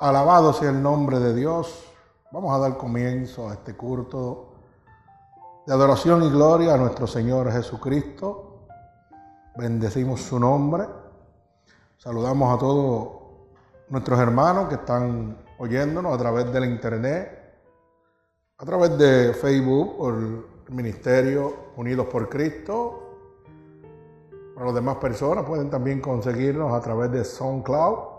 Alabado sea el nombre de Dios. Vamos a dar comienzo a este culto de adoración y gloria a nuestro Señor Jesucristo. Bendecimos su nombre. Saludamos a todos nuestros hermanos que están oyéndonos a través de la internet, a través de Facebook por el Ministerio Unidos por Cristo. Para las demás personas pueden también conseguirnos a través de SoundCloud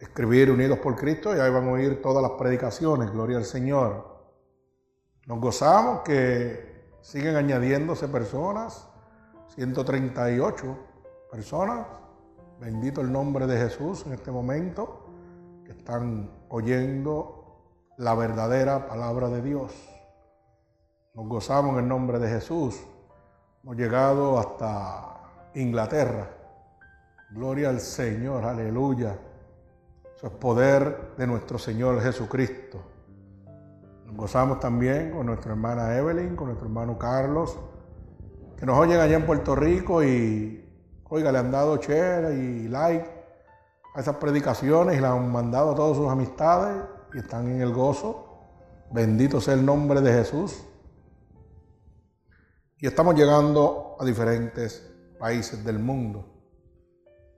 escribir Unidos por Cristo y ahí van a oír todas las predicaciones, gloria al Señor. Nos gozamos que siguen añadiéndose personas, 138 personas, bendito el nombre de Jesús en este momento, que están oyendo la verdadera palabra de Dios. Nos gozamos en el nombre de Jesús. Hemos llegado hasta Inglaterra. Gloria al Señor, aleluya. Eso es poder de nuestro Señor Jesucristo. Nos gozamos también con nuestra hermana Evelyn, con nuestro hermano Carlos, que nos oyen allá en Puerto Rico y, oiga, le han dado share y like a esas predicaciones y le han mandado a todas sus amistades y están en el gozo. Bendito sea el nombre de Jesús. Y estamos llegando a diferentes países del mundo,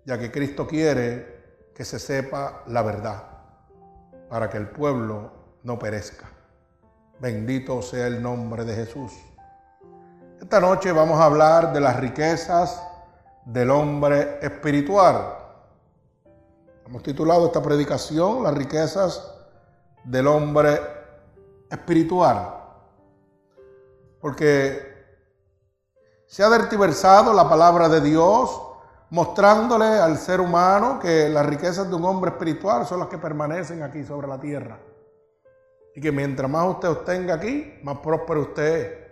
ya que Cristo quiere que se sepa la verdad, para que el pueblo no perezca. Bendito sea el nombre de Jesús. Esta noche vamos a hablar de las riquezas del hombre espiritual. Hemos titulado esta predicación Las riquezas del hombre espiritual. Porque se ha dertiversado la palabra de Dios mostrándole al ser humano que las riquezas de un hombre espiritual son las que permanecen aquí sobre la tierra. Y que mientras más usted obtenga aquí, más próspero usted es.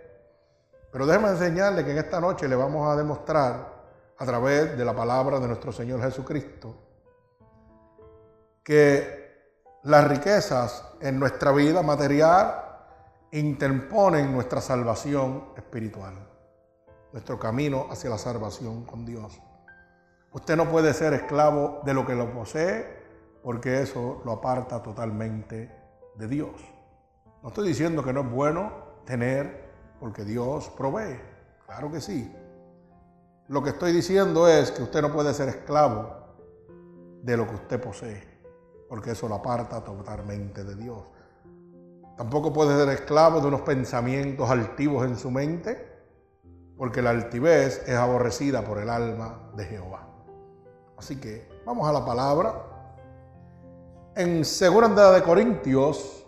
Pero déjeme enseñarle que en esta noche le vamos a demostrar a través de la palabra de nuestro Señor Jesucristo que las riquezas en nuestra vida material interponen nuestra salvación espiritual, nuestro camino hacia la salvación con Dios. Usted no puede ser esclavo de lo que lo posee porque eso lo aparta totalmente de Dios. No estoy diciendo que no es bueno tener porque Dios provee. Claro que sí. Lo que estoy diciendo es que usted no puede ser esclavo de lo que usted posee porque eso lo aparta totalmente de Dios. Tampoco puede ser esclavo de unos pensamientos altivos en su mente porque la altivez es aborrecida por el alma de Jehová. Así que vamos a la palabra. En Segunda de Corintios,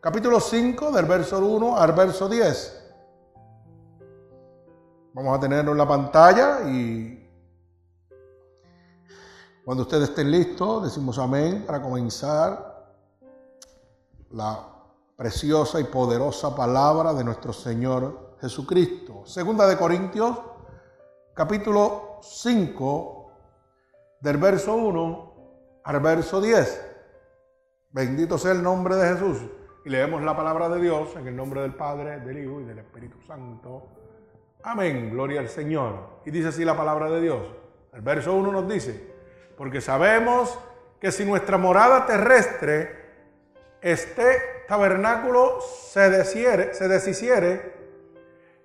capítulo 5, del verso 1 al verso 10. Vamos a tenerlo en la pantalla y cuando ustedes estén listos, decimos amén para comenzar la preciosa y poderosa palabra de nuestro Señor Jesucristo. Segunda de Corintios, capítulo 5, del verso 1 al verso 10. Bendito sea el nombre de Jesús. Y leemos la palabra de Dios en el nombre del Padre, del Hijo y del Espíritu Santo. Amén, gloria al Señor. Y dice así la palabra de Dios. El verso 1 nos dice, porque sabemos que si nuestra morada terrestre, este tabernáculo se, deshiere, se deshiciere,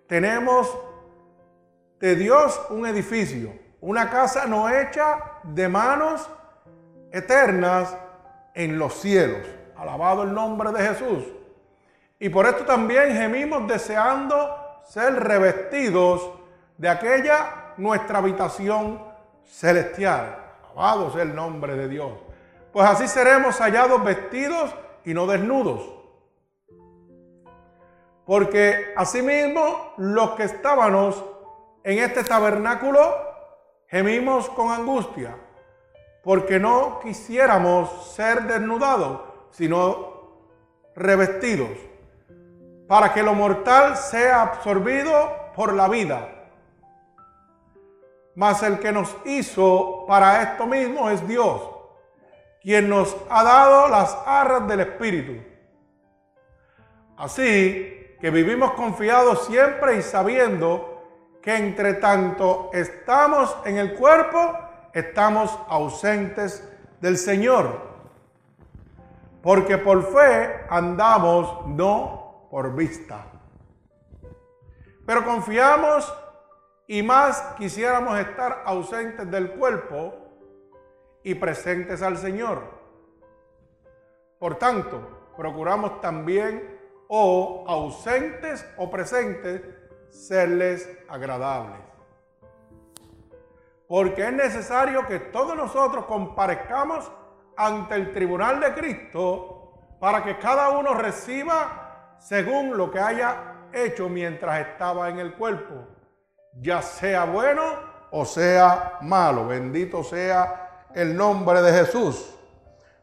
tenemos de Dios un edificio una casa no hecha de manos eternas en los cielos. Alabado el nombre de Jesús. Y por esto también gemimos deseando ser revestidos de aquella nuestra habitación celestial. Alabado sea el nombre de Dios. Pues así seremos hallados vestidos y no desnudos. Porque asimismo los que estábamos en este tabernáculo Gemimos con angustia porque no quisiéramos ser desnudados, sino revestidos, para que lo mortal sea absorbido por la vida. Mas el que nos hizo para esto mismo es Dios, quien nos ha dado las arras del Espíritu. Así que vivimos confiados siempre y sabiendo que entre tanto estamos en el cuerpo, estamos ausentes del Señor. porque por fe andamos, no por vista. Pero confiamos y más quisiéramos estar ausentes del cuerpo y presentes al Señor. Por tanto, procuramos también o ausentes o presentes serles agradables. Porque es necesario que todos nosotros comparezcamos ante el tribunal de Cristo para que cada uno reciba según lo que haya hecho mientras estaba en el cuerpo, ya sea bueno o sea malo. Bendito sea el nombre de Jesús.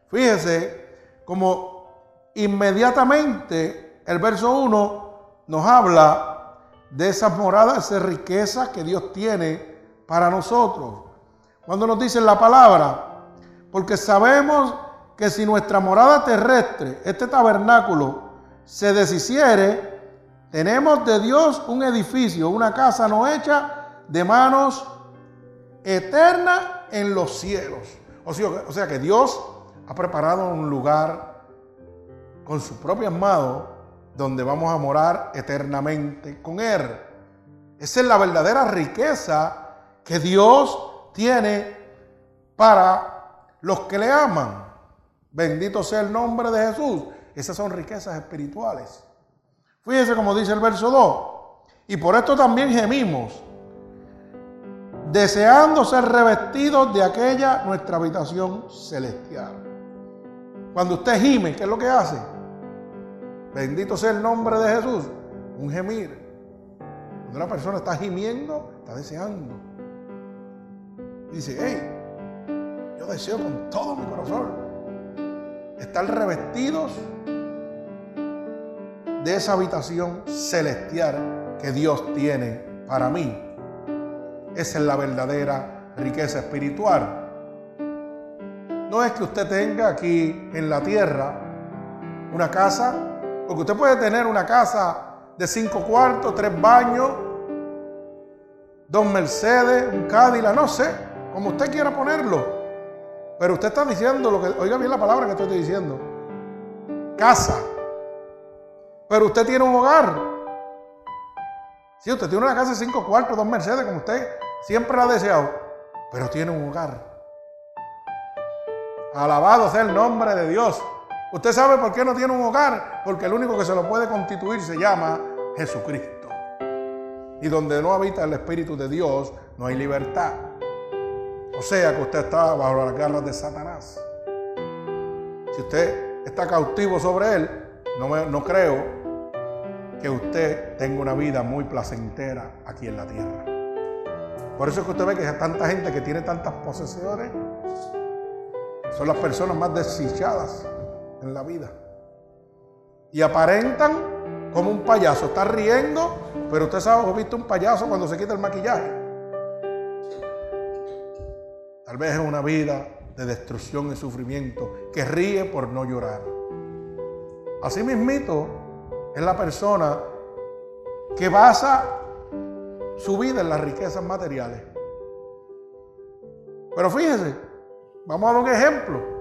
Fíjese como inmediatamente el verso 1 nos habla de esas moradas, de riqueza que Dios tiene para nosotros. Cuando nos dice la palabra, porque sabemos que si nuestra morada terrestre, este tabernáculo, se deshiciere, tenemos de Dios un edificio, una casa no hecha de manos eterna en los cielos. O sea, o sea que Dios ha preparado un lugar con su propio amado donde vamos a morar eternamente con Él. Esa es la verdadera riqueza que Dios tiene para los que le aman. Bendito sea el nombre de Jesús. Esas son riquezas espirituales. Fíjese como dice el verso 2. Y por esto también gemimos, deseando ser revestidos de aquella nuestra habitación celestial. Cuando usted gime, ¿qué es lo que hace? Bendito sea el nombre de Jesús. Un gemir. Cuando una persona está gimiendo, está deseando. Dice, hey, yo deseo con todo mi corazón estar revestidos de esa habitación celestial que Dios tiene para mí. Esa es la verdadera riqueza espiritual. No es que usted tenga aquí en la tierra una casa, porque usted puede tener una casa de cinco cuartos, tres baños, dos Mercedes, un Cadillac, no sé, como usted quiera ponerlo. Pero usted está diciendo lo que, oiga bien la palabra que estoy diciendo, casa. Pero usted tiene un hogar. Si usted tiene una casa de cinco cuartos, dos Mercedes, como usted siempre lo ha deseado, pero tiene un hogar. Alabado sea el nombre de Dios. ¿Usted sabe por qué no tiene un hogar? Porque el único que se lo puede constituir se llama Jesucristo. Y donde no habita el Espíritu de Dios, no hay libertad. O sea que usted está bajo las garras de Satanás. Si usted está cautivo sobre él, no, no creo que usted tenga una vida muy placentera aquí en la tierra. Por eso es que usted ve que hay tanta gente que tiene tantas posesiones. Son las personas más desdichadas en la vida. Y aparentan como un payaso. Está riendo, pero usted sabe, ¿ha visto un payaso cuando se quita el maquillaje? Tal vez es una vida de destrucción y sufrimiento que ríe por no llorar. Así mismito, es la persona que basa su vida en las riquezas materiales. Pero fíjese, vamos a dar un ejemplo.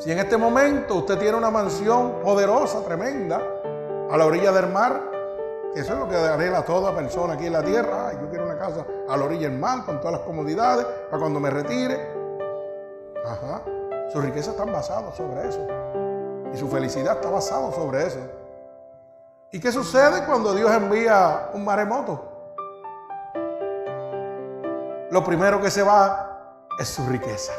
Si en este momento usted tiene una mansión poderosa, tremenda, a la orilla del mar, eso es lo que a toda persona aquí en la tierra, yo quiero una casa a la orilla del mar con todas las comodidades para cuando me retire. Ajá. Sus riquezas están basadas sobre eso. Y su felicidad está basada sobre eso. ¿Y qué sucede cuando Dios envía un maremoto? Lo primero que se va es su riqueza.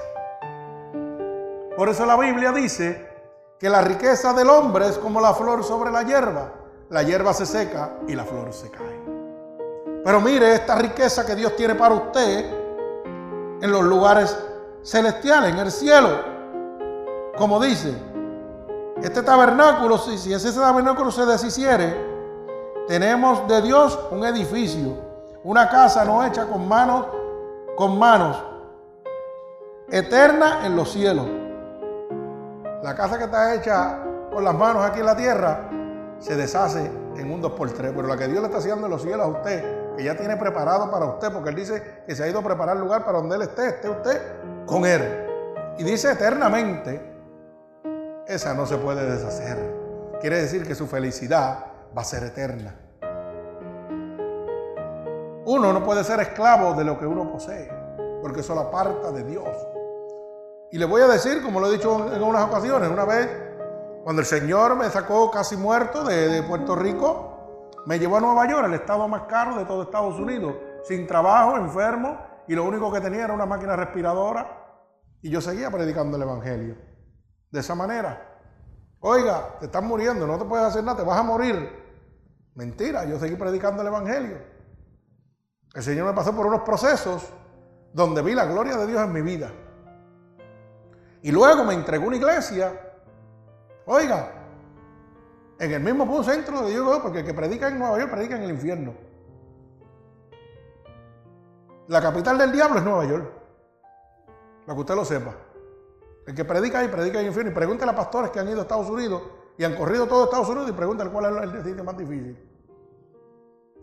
Por eso la Biblia dice que la riqueza del hombre es como la flor sobre la hierba. La hierba se seca y la flor se cae. Pero mire esta riqueza que Dios tiene para usted en los lugares celestiales, en el cielo. Como dice, este tabernáculo, si, ese tabernáculo se deshiciere, tenemos de Dios un edificio, una casa no hecha con manos, con manos, eterna en los cielos. La casa que está hecha con las manos aquí en la tierra se deshace en un 2x3, pero la que Dios le está haciendo en los cielos a usted, que ya tiene preparado para usted, porque Él dice que se ha ido a preparar el lugar para donde Él esté, esté usted con Él. Y dice eternamente, esa no se puede deshacer. Quiere decir que su felicidad va a ser eterna. Uno no puede ser esclavo de lo que uno posee, porque eso lo aparta de Dios. Y le voy a decir, como lo he dicho en unas ocasiones, una vez, cuando el Señor me sacó casi muerto de, Puerto Rico, me llevó a Nueva York, el estado más caro de todo Estados Unidos, sin trabajo, enfermo, y lo único que tenía era una máquina respiradora, y yo seguía predicando el Evangelio. De esa manera. Oiga, te estás muriendo, no te puedes hacer nada, te vas a morir. Mentira, yo seguí predicando el Evangelio. El Señor me pasó por unos procesos donde vi la gloria de Dios en mi vida. Y luego me entregó una iglesia. Oiga, en el mismo centro de Dios, porque el que predica en Nueva York predica en el infierno. La capital del diablo es Nueva York. Para que usted lo sepa. El que predica ahí, predica en el infierno. Y pregúntele a pastores que han ido a Estados Unidos y han corrido todo Estados Unidos y pregúntale cuál es el sitio más difícil.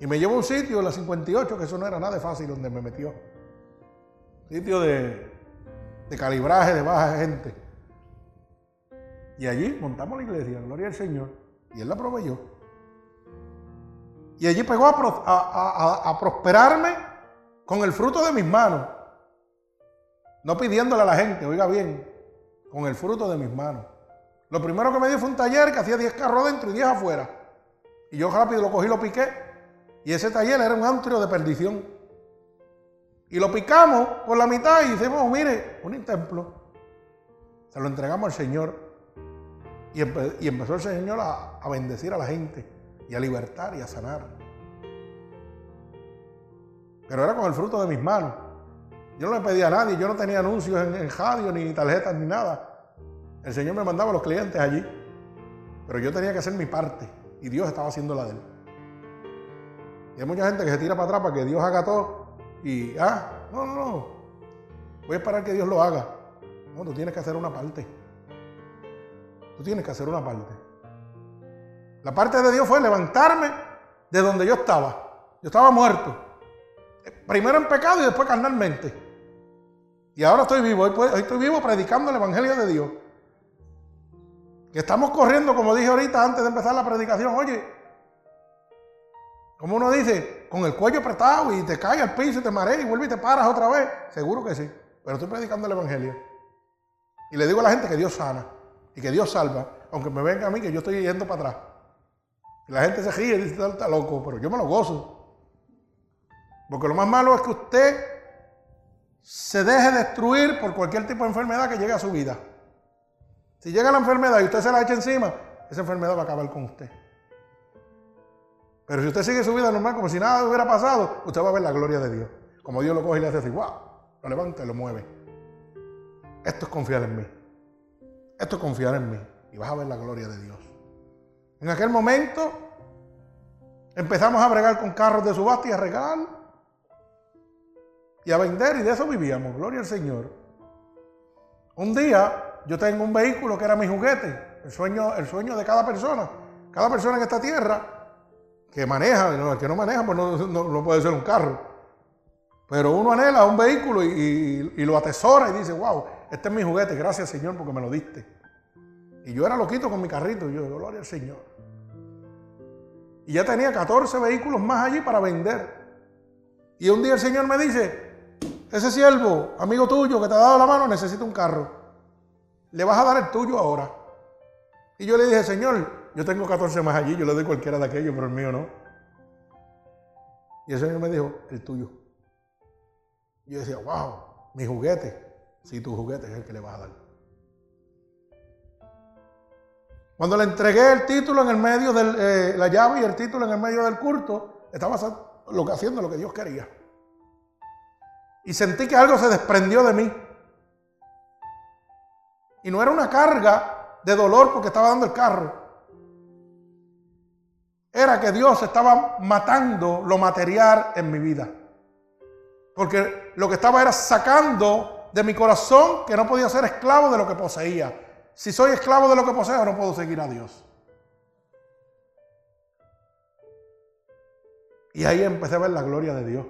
Y me llevó a un sitio, la 58, que eso no era nada fácil donde me metió. Sitio de, de calibraje de baja gente. Y allí montamos la iglesia, gloria al Señor, y Él la proveyó. Y allí pegó a, prosperarme con el fruto de mis manos. No pidiéndole a la gente, oiga bien, con el fruto de mis manos. Lo primero que me dio fue un taller que hacía 10 carros dentro y 10 afuera. Y yo rápido lo cogí lo piqué y ese taller era un antrio de perdición. Y lo picamos por la mitad y decimos, mire, un templo. Se lo entregamos al Señor. Y, empezó el Señor a, bendecir a la gente y a libertar y a sanar. Pero era con el fruto de mis manos. Yo no le pedía a nadie, yo no tenía anuncios en, en radio, ni tarjetas, ni nada. El Señor me mandaba a los clientes allí. Pero yo tenía que hacer mi parte y Dios estaba haciendo la de él. Y hay mucha gente que se tira para atrás para que Dios haga todo. Y, ah, no, no, no. Voy a esperar que Dios lo haga. No, tú tienes que hacer una parte. Tú tienes que hacer una parte. La parte de Dios fue levantarme de donde yo estaba. Yo estaba muerto. Primero en pecado y después carnalmente. Y ahora estoy vivo. Hoy estoy vivo predicando el Evangelio de Dios. Que estamos corriendo, como dije ahorita antes de empezar la predicación. Oye, como uno dice, con el cuello apretado y te cae al piso y te mareas y vuelve y te paras otra vez. Seguro que sí. Pero estoy predicando el Evangelio. Y le digo a la gente que Dios sana y que Dios salva, aunque me venga a mí que yo estoy yendo para atrás. Y la gente se ríe y dice, está loco, pero yo me lo gozo. Porque lo más malo es que usted se deje destruir por cualquier tipo de enfermedad que llegue a su vida. Si llega la enfermedad y usted se la echa encima, esa enfermedad va a acabar con usted. Pero si usted sigue su vida normal como si nada hubiera pasado, usted va a ver la gloria de Dios. Como Dios lo coge y le hace así, wow, lo levanta y lo mueve. Esto es confiar en mí. Esto es confiar en mí. Y vas a ver la gloria de Dios. En aquel momento empezamos a bregar con carros de subasta y a regalar y a vender y de eso vivíamos. Gloria al Señor. Un día yo tengo un vehículo que era mi juguete, el sueño, el sueño de cada persona. Cada persona en esta tierra que maneja, el que no maneja, pues no, puede ser un carro. Pero uno anhela un vehículo y, lo atesora y dice, wow, este es mi juguete, gracias Señor porque me lo diste. Y yo era loquito con mi carrito, y yo, gloria al Señor. Y ya tenía 14 vehículos más allí para vender. Y un día el Señor me dice, ese siervo, amigo tuyo que te ha dado la mano, necesita un carro. Le vas a dar el tuyo ahora. Y yo le dije, Señor, yo tengo 14 más allí, yo le doy cualquiera de aquellos, pero el mío no. Y el Señor me dijo, el tuyo. Y yo decía, wow, mi juguete. Sí, tu juguete es el que le vas a dar. Cuando le entregué el título en el medio de eh, la llave y el título en el medio del culto, estaba haciendo lo que Dios quería. Y sentí que algo se desprendió de mí. Y no era una carga de dolor porque estaba dando el carro era que Dios estaba matando lo material en mi vida. Porque lo que estaba era sacando de mi corazón que no podía ser esclavo de lo que poseía. Si soy esclavo de lo que poseo, no puedo seguir a Dios. Y ahí empecé a ver la gloria de Dios.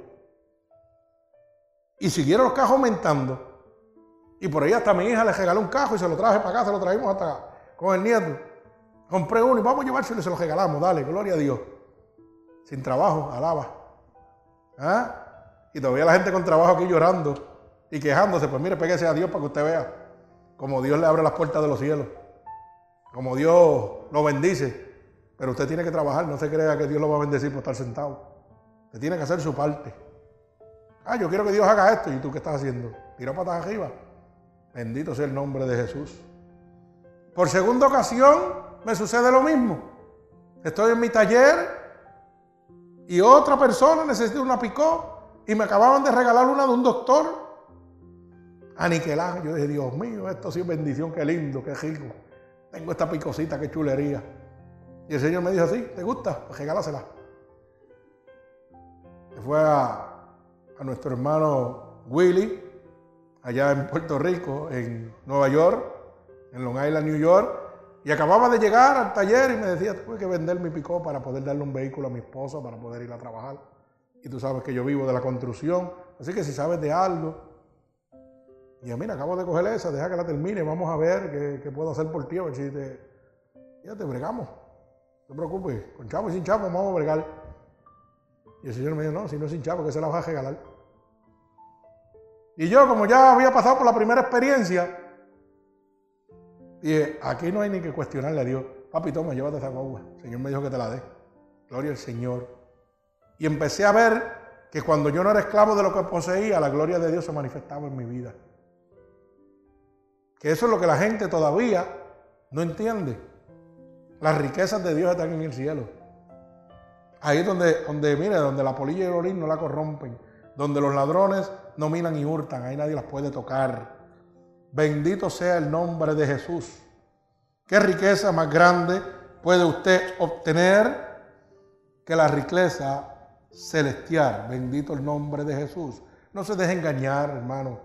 Y siguieron los cajos aumentando. Y por ahí hasta mi hija le regaló un cajo y se lo traje para acá, se lo traímos hasta con el nieto. Compré uno y vamos a llevárselo y se lo regalamos. Dale, gloria a Dios. Sin trabajo, alaba. ¿Ah? Y todavía la gente con trabajo aquí llorando y quejándose. Pues mire, pégese a Dios para que usted vea como Dios le abre las puertas de los cielos. Como Dios lo bendice. Pero usted tiene que trabajar. No se crea que Dios lo va a bendecir por estar sentado. Usted tiene que hacer su parte. Ah, yo quiero que Dios haga esto. ¿Y tú qué estás haciendo? Tira patas arriba. Bendito sea el nombre de Jesús. Por segunda ocasión me sucede lo mismo. Estoy en mi taller y otra persona necesita una picó y me acababan de regalar una de un doctor. Aniquelada. Yo dije, Dios mío, esto sí es bendición, qué lindo, qué rico. Tengo esta picosita, qué chulería. Y el Señor me dijo así, ¿te gusta? Pues regálasela. Se fue a, a nuestro hermano Willy, allá en Puerto Rico, en Nueva York, en Long Island, New York, y acababa de llegar al taller y me decía, tuve que vender mi picó para poder darle un vehículo a mi esposa, para poder ir a trabajar. Y tú sabes que yo vivo de la construcción, así que si sabes de algo, y mira, acabo de coger esa, deja que la termine, vamos a ver qué, puedo hacer por ti, a ver ya te bregamos. No te preocupes, con chavo y sin chavo vamos a bregar. Y el Señor me dijo, no, si no es sin chavo, que se la va a regalar. Y yo, como ya había pasado por la primera experiencia, dije, aquí no hay ni que cuestionarle a Dios. Papi, toma, llévate esa guagua. El Señor me dijo que te la dé. Gloria al Señor. Y empecé a ver que cuando yo no era esclavo de lo que poseía, la gloria de Dios se manifestaba en mi vida. Que eso es lo que la gente todavía no entiende. Las riquezas de Dios están en el cielo. Ahí es donde, donde mire, donde la polilla y el orín no la corrompen. Donde los ladrones no minan y hurtan. Ahí nadie las puede tocar. Bendito sea el nombre de Jesús. ¿Qué riqueza más grande puede usted obtener que la riqueza celestial? Bendito el nombre de Jesús. No se deje engañar, hermano,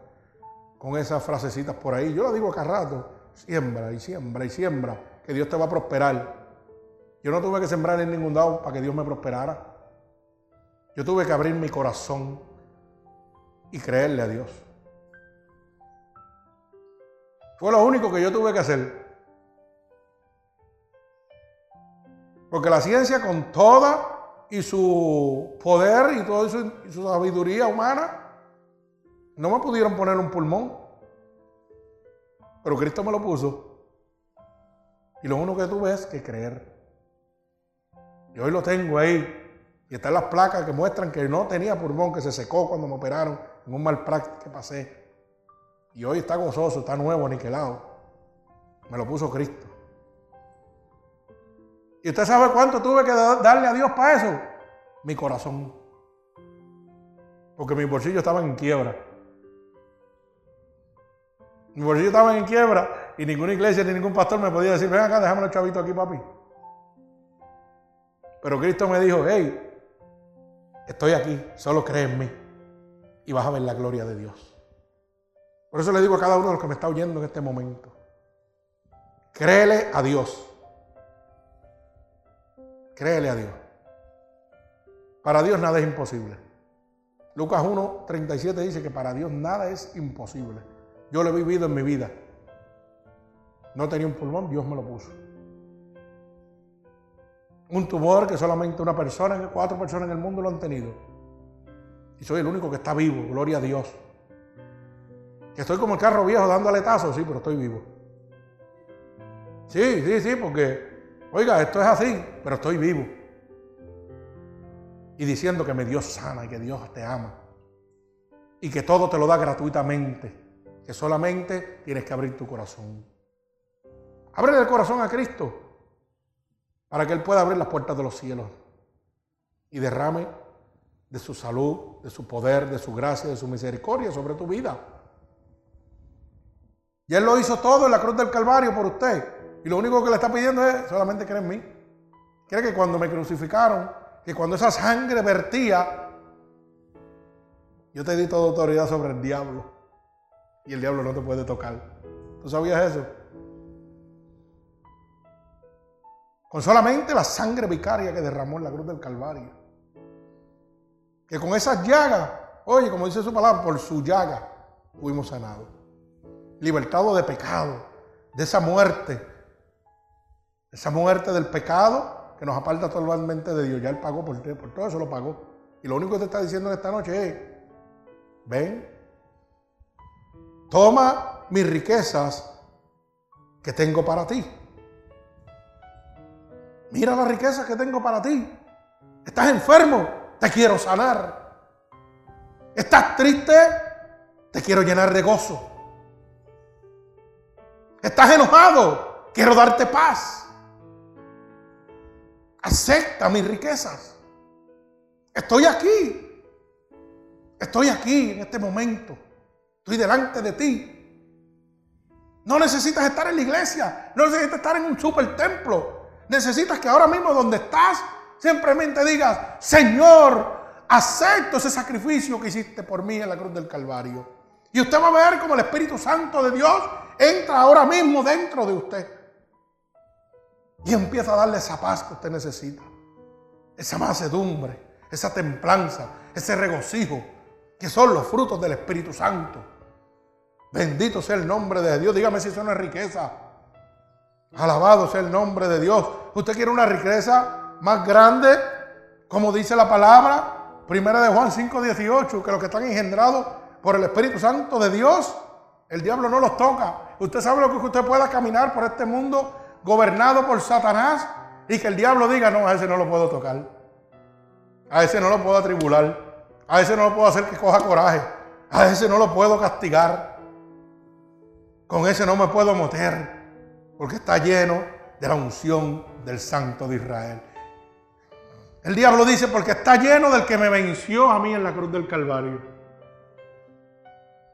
con esas frasecitas por ahí. Yo lo digo acá rato. Siembra y siembra y siembra, que Dios te va a prosperar. Yo no tuve que sembrar en ningún lado para que Dios me prosperara. Yo tuve que abrir mi corazón y creerle a Dios. Fue lo único que yo tuve que hacer. Porque la ciencia con toda y su poder y toda su, su sabiduría humana, no me pudieron poner un pulmón. Pero Cristo me lo puso. Y lo único que tuve es que creer. Y hoy lo tengo ahí. Y están las placas que muestran que no tenía pulmón, que se secó cuando me operaron en un mal práctico que pasé. Y hoy está gozoso, está nuevo, aniquilado. Me lo puso Cristo. ¿Y usted sabe cuánto tuve que darle a Dios para eso? Mi corazón. Porque mis bolsillos estaban en quiebra. Mis bolsillos estaban en quiebra y ninguna iglesia ni ningún pastor me podía decir, ven acá, déjame los chavitos aquí, papi. Pero Cristo me dijo, hey, estoy aquí, solo cree en mí y vas a ver la gloria de Dios. Por eso le digo a cada uno de los que me está oyendo en este momento, créele a Dios. Créele a Dios. Para Dios nada es imposible. Lucas 1, 37 dice que para Dios nada es imposible. Yo lo he vivido en mi vida. No tenía un pulmón, Dios me lo puso un tumor que solamente una persona, cuatro personas en el mundo lo han tenido. Y soy el único que está vivo, gloria a Dios. Que estoy como el carro viejo dando aletazos, sí, pero estoy vivo. Sí, sí, sí, porque, oiga, esto es así, pero estoy vivo. Y diciendo que me Dios sana y que Dios te ama. Y que todo te lo da gratuitamente. Que solamente tienes que abrir tu corazón. Abre el corazón a Cristo para que Él pueda abrir las puertas de los cielos y derrame de su salud, de su poder, de su gracia, de su misericordia sobre tu vida. Y Él lo hizo todo en la cruz del Calvario por usted. Y lo único que le está pidiendo es solamente creer en mí. Quiere que cuando me crucificaron, que cuando esa sangre vertía, yo te di toda autoridad sobre el diablo. Y el diablo no te puede tocar. ¿Tú sabías eso? con solamente la sangre vicaria que derramó en la cruz del Calvario. Que con esas llagas, oye, como dice su palabra, por su llaga fuimos sanados. Libertados de pecado, de esa muerte Esa muerte del pecado que nos aparta totalmente de Dios. Ya Él pagó por, por todo eso, lo pagó. Y lo único que te está diciendo en esta noche es, ven, toma mis riquezas que tengo para ti. Mira las riquezas que tengo para ti. Estás enfermo, te quiero sanar. Estás triste, te quiero llenar de gozo. Estás enojado, quiero darte paz. Acepta mis riquezas. Estoy aquí. Estoy aquí en este momento. Estoy delante de ti. No necesitas estar en la iglesia. No necesitas estar en un super templo. Necesitas que ahora mismo donde estás simplemente digas, Señor, acepto ese sacrificio que hiciste por mí en la cruz del Calvario. Y usted va a ver como el Espíritu Santo de Dios entra ahora mismo dentro de usted. Y empieza a darle esa paz que usted necesita. Esa macedumbre, esa templanza, ese regocijo, que son los frutos del Espíritu Santo. Bendito sea el nombre de Dios. Dígame si eso no es riqueza. Alabado sea el nombre de Dios. ¿Usted quiere una riqueza más grande? Como dice la palabra, primera de Juan 5:18, que los que están engendrados por el Espíritu Santo de Dios, el diablo no los toca. Usted sabe lo que usted pueda caminar por este mundo gobernado por Satanás y que el diablo diga, no, a ese no lo puedo tocar. A ese no lo puedo atribular. A ese no lo puedo hacer que coja coraje. A ese no lo puedo castigar. Con ese no me puedo meter. Porque está lleno de la unción del Santo de Israel. El diablo dice, porque está lleno del que me venció a mí en la cruz del Calvario.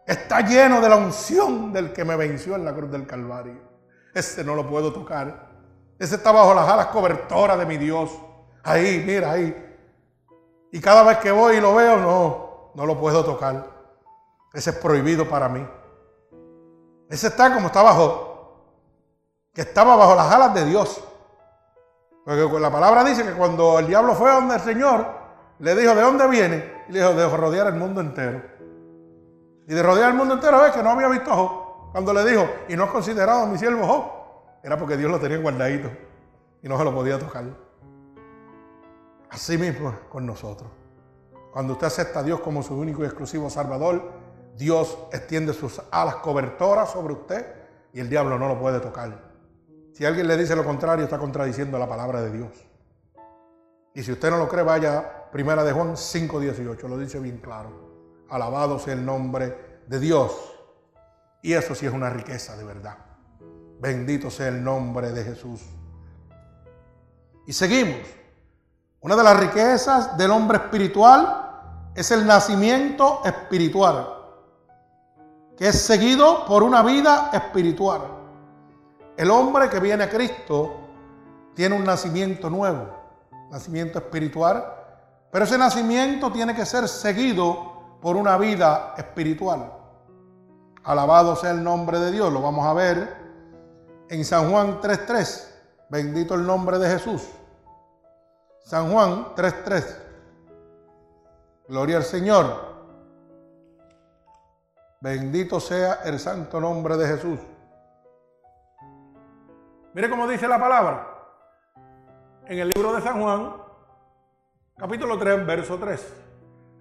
Está lleno de la unción del que me venció en la cruz del Calvario. Ese no lo puedo tocar. Ese está bajo las alas cobertoras de mi Dios. Ahí, mira, ahí. Y cada vez que voy y lo veo, no, no lo puedo tocar. Ese es prohibido para mí. Ese está como está bajo, que estaba bajo las alas de Dios. Porque la palabra dice que cuando el diablo fue a donde el Señor, le dijo, ¿de dónde viene? Y le dijo, de rodear el mundo entero. Y de rodear el mundo entero es que no había visto a cuando le dijo, y no has considerado a mi siervo Job, era porque Dios lo tenía guardadito y no se lo podía tocar. Así mismo con nosotros. Cuando usted acepta a Dios como su único y exclusivo Salvador, Dios extiende sus alas cobertoras sobre usted y el diablo no lo puede tocar. Si alguien le dice lo contrario, está contradiciendo la palabra de Dios. Y si usted no lo cree, vaya primera de Juan 5:18, lo dice bien claro. Alabado sea el nombre de Dios. Y eso sí es una riqueza de verdad. Bendito sea el nombre de Jesús. Y seguimos. Una de las riquezas del hombre espiritual es el nacimiento espiritual, que es seguido por una vida espiritual. El hombre que viene a Cristo tiene un nacimiento nuevo, nacimiento espiritual, pero ese nacimiento tiene que ser seguido por una vida espiritual. Alabado sea el nombre de Dios. Lo vamos a ver en San Juan 3.3. Bendito el nombre de Jesús. San Juan 3.3. Gloria al Señor. Bendito sea el santo nombre de Jesús. Mire cómo dice la palabra. En el libro de San Juan, capítulo 3, verso 3.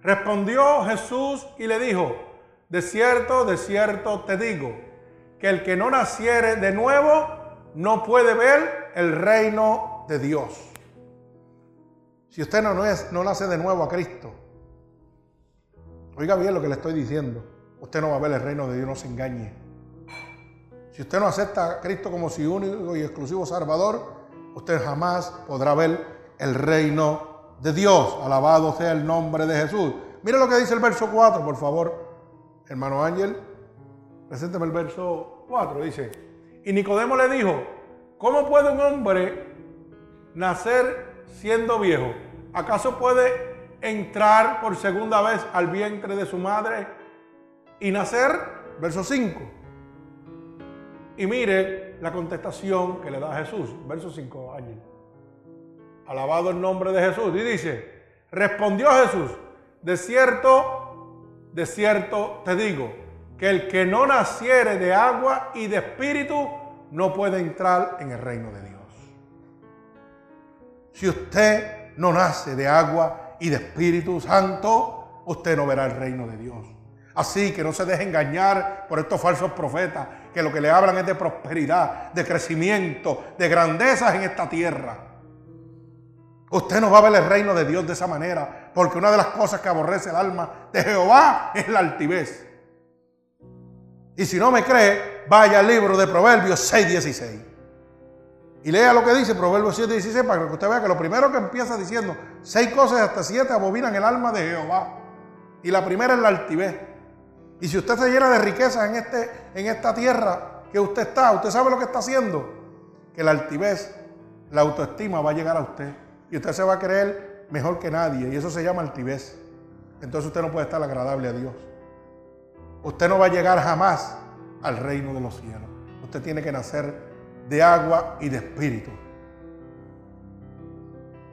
Respondió Jesús y le dijo, de cierto, de cierto te digo, que el que no naciere de nuevo no puede ver el reino de Dios. Si usted no, no, es, no nace de nuevo a Cristo, oiga bien lo que le estoy diciendo, usted no va a ver el reino de Dios, no se engañe. Si usted no acepta a Cristo como su único y exclusivo Salvador, usted jamás podrá ver el reino de Dios. Alabado sea el nombre de Jesús. Mire lo que dice el verso 4, por favor. Hermano Ángel, preséntame el verso 4, dice, y Nicodemo le dijo, ¿cómo puede un hombre nacer siendo viejo? ¿Acaso puede entrar por segunda vez al vientre de su madre y nacer? Verso 5. Y mire la contestación que le da Jesús, verso 5, Ángel. Alabado el nombre de Jesús. Y dice, respondió Jesús, de cierto de cierto te digo, que el que no naciere de agua y de espíritu no puede entrar en el reino de Dios. Si usted no nace de agua y de Espíritu Santo, usted no verá el reino de Dios. Así que no se deje engañar por estos falsos profetas que lo que le hablan es de prosperidad, de crecimiento, de grandezas en esta tierra. Usted no va a ver el reino de Dios de esa manera, porque una de las cosas que aborrece el alma de Jehová es la altivez. Y si no me cree, vaya al libro de Proverbios 6:16. Y lea lo que dice Proverbios 7:16 para que usted vea que lo primero que empieza diciendo, seis cosas hasta siete abominan el alma de Jehová. Y la primera es la altivez. Y si usted se llena de riquezas en, este, en esta tierra que usted está, usted sabe lo que está haciendo. Que la altivez, la autoestima va a llegar a usted. Y usted se va a creer mejor que nadie. Y eso se llama altivez. Entonces usted no puede estar agradable a Dios. Usted no va a llegar jamás al reino de los cielos. Usted tiene que nacer de agua y de espíritu.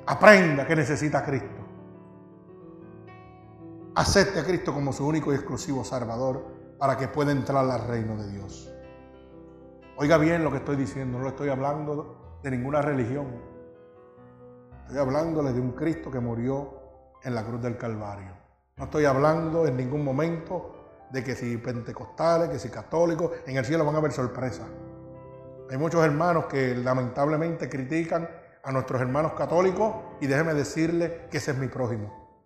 Aprenda que necesita Cristo. Acepte a Cristo como su único y exclusivo Salvador para que pueda entrar al reino de Dios. Oiga bien lo que estoy diciendo, no estoy hablando de ninguna religión. Estoy hablándole de un Cristo que murió en la cruz del Calvario. No estoy hablando en ningún momento de que si pentecostales, que si católicos, en el cielo van a haber sorpresas. Hay muchos hermanos que lamentablemente critican a nuestros hermanos católicos y déjeme decirle que ese es mi prójimo.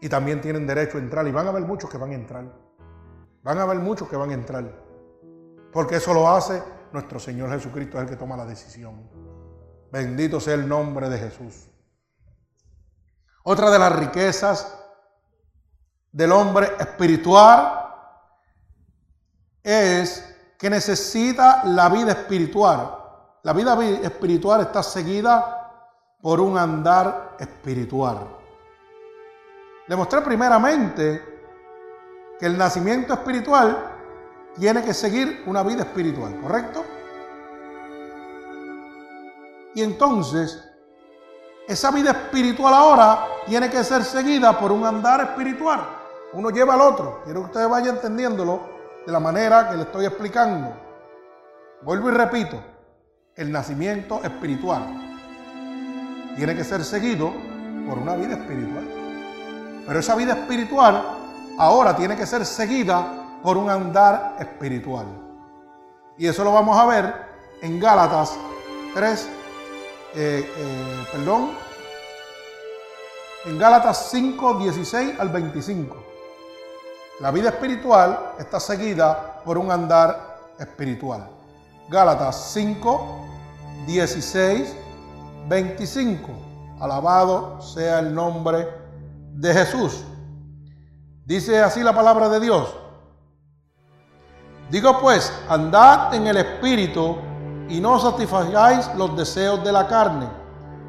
Y también tienen derecho a entrar y van a haber muchos que van a entrar. Van a haber muchos que van a entrar. Porque eso lo hace nuestro Señor Jesucristo, es el que toma la decisión. Bendito sea el nombre de Jesús. Otra de las riquezas del hombre espiritual es que necesita la vida espiritual. La vida espiritual está seguida por un andar espiritual. Demostré primeramente que el nacimiento espiritual tiene que seguir una vida espiritual, ¿correcto? Y entonces, esa vida espiritual ahora tiene que ser seguida por un andar espiritual. Uno lleva al otro. Quiero que ustedes vayan entendiéndolo de la manera que le estoy explicando. Vuelvo y repito, el nacimiento espiritual tiene que ser seguido por una vida espiritual. Pero esa vida espiritual ahora tiene que ser seguida por un andar espiritual. Y eso lo vamos a ver en Gálatas 3, eh, eh, perdón, en Gálatas 5, 16 al 25. La vida espiritual está seguida por un andar espiritual. Gálatas 5, 16, 25. Alabado sea el nombre de Jesús. Dice así la palabra de Dios. Digo pues, andad en el espíritu y no satisfagáis los deseos de la carne,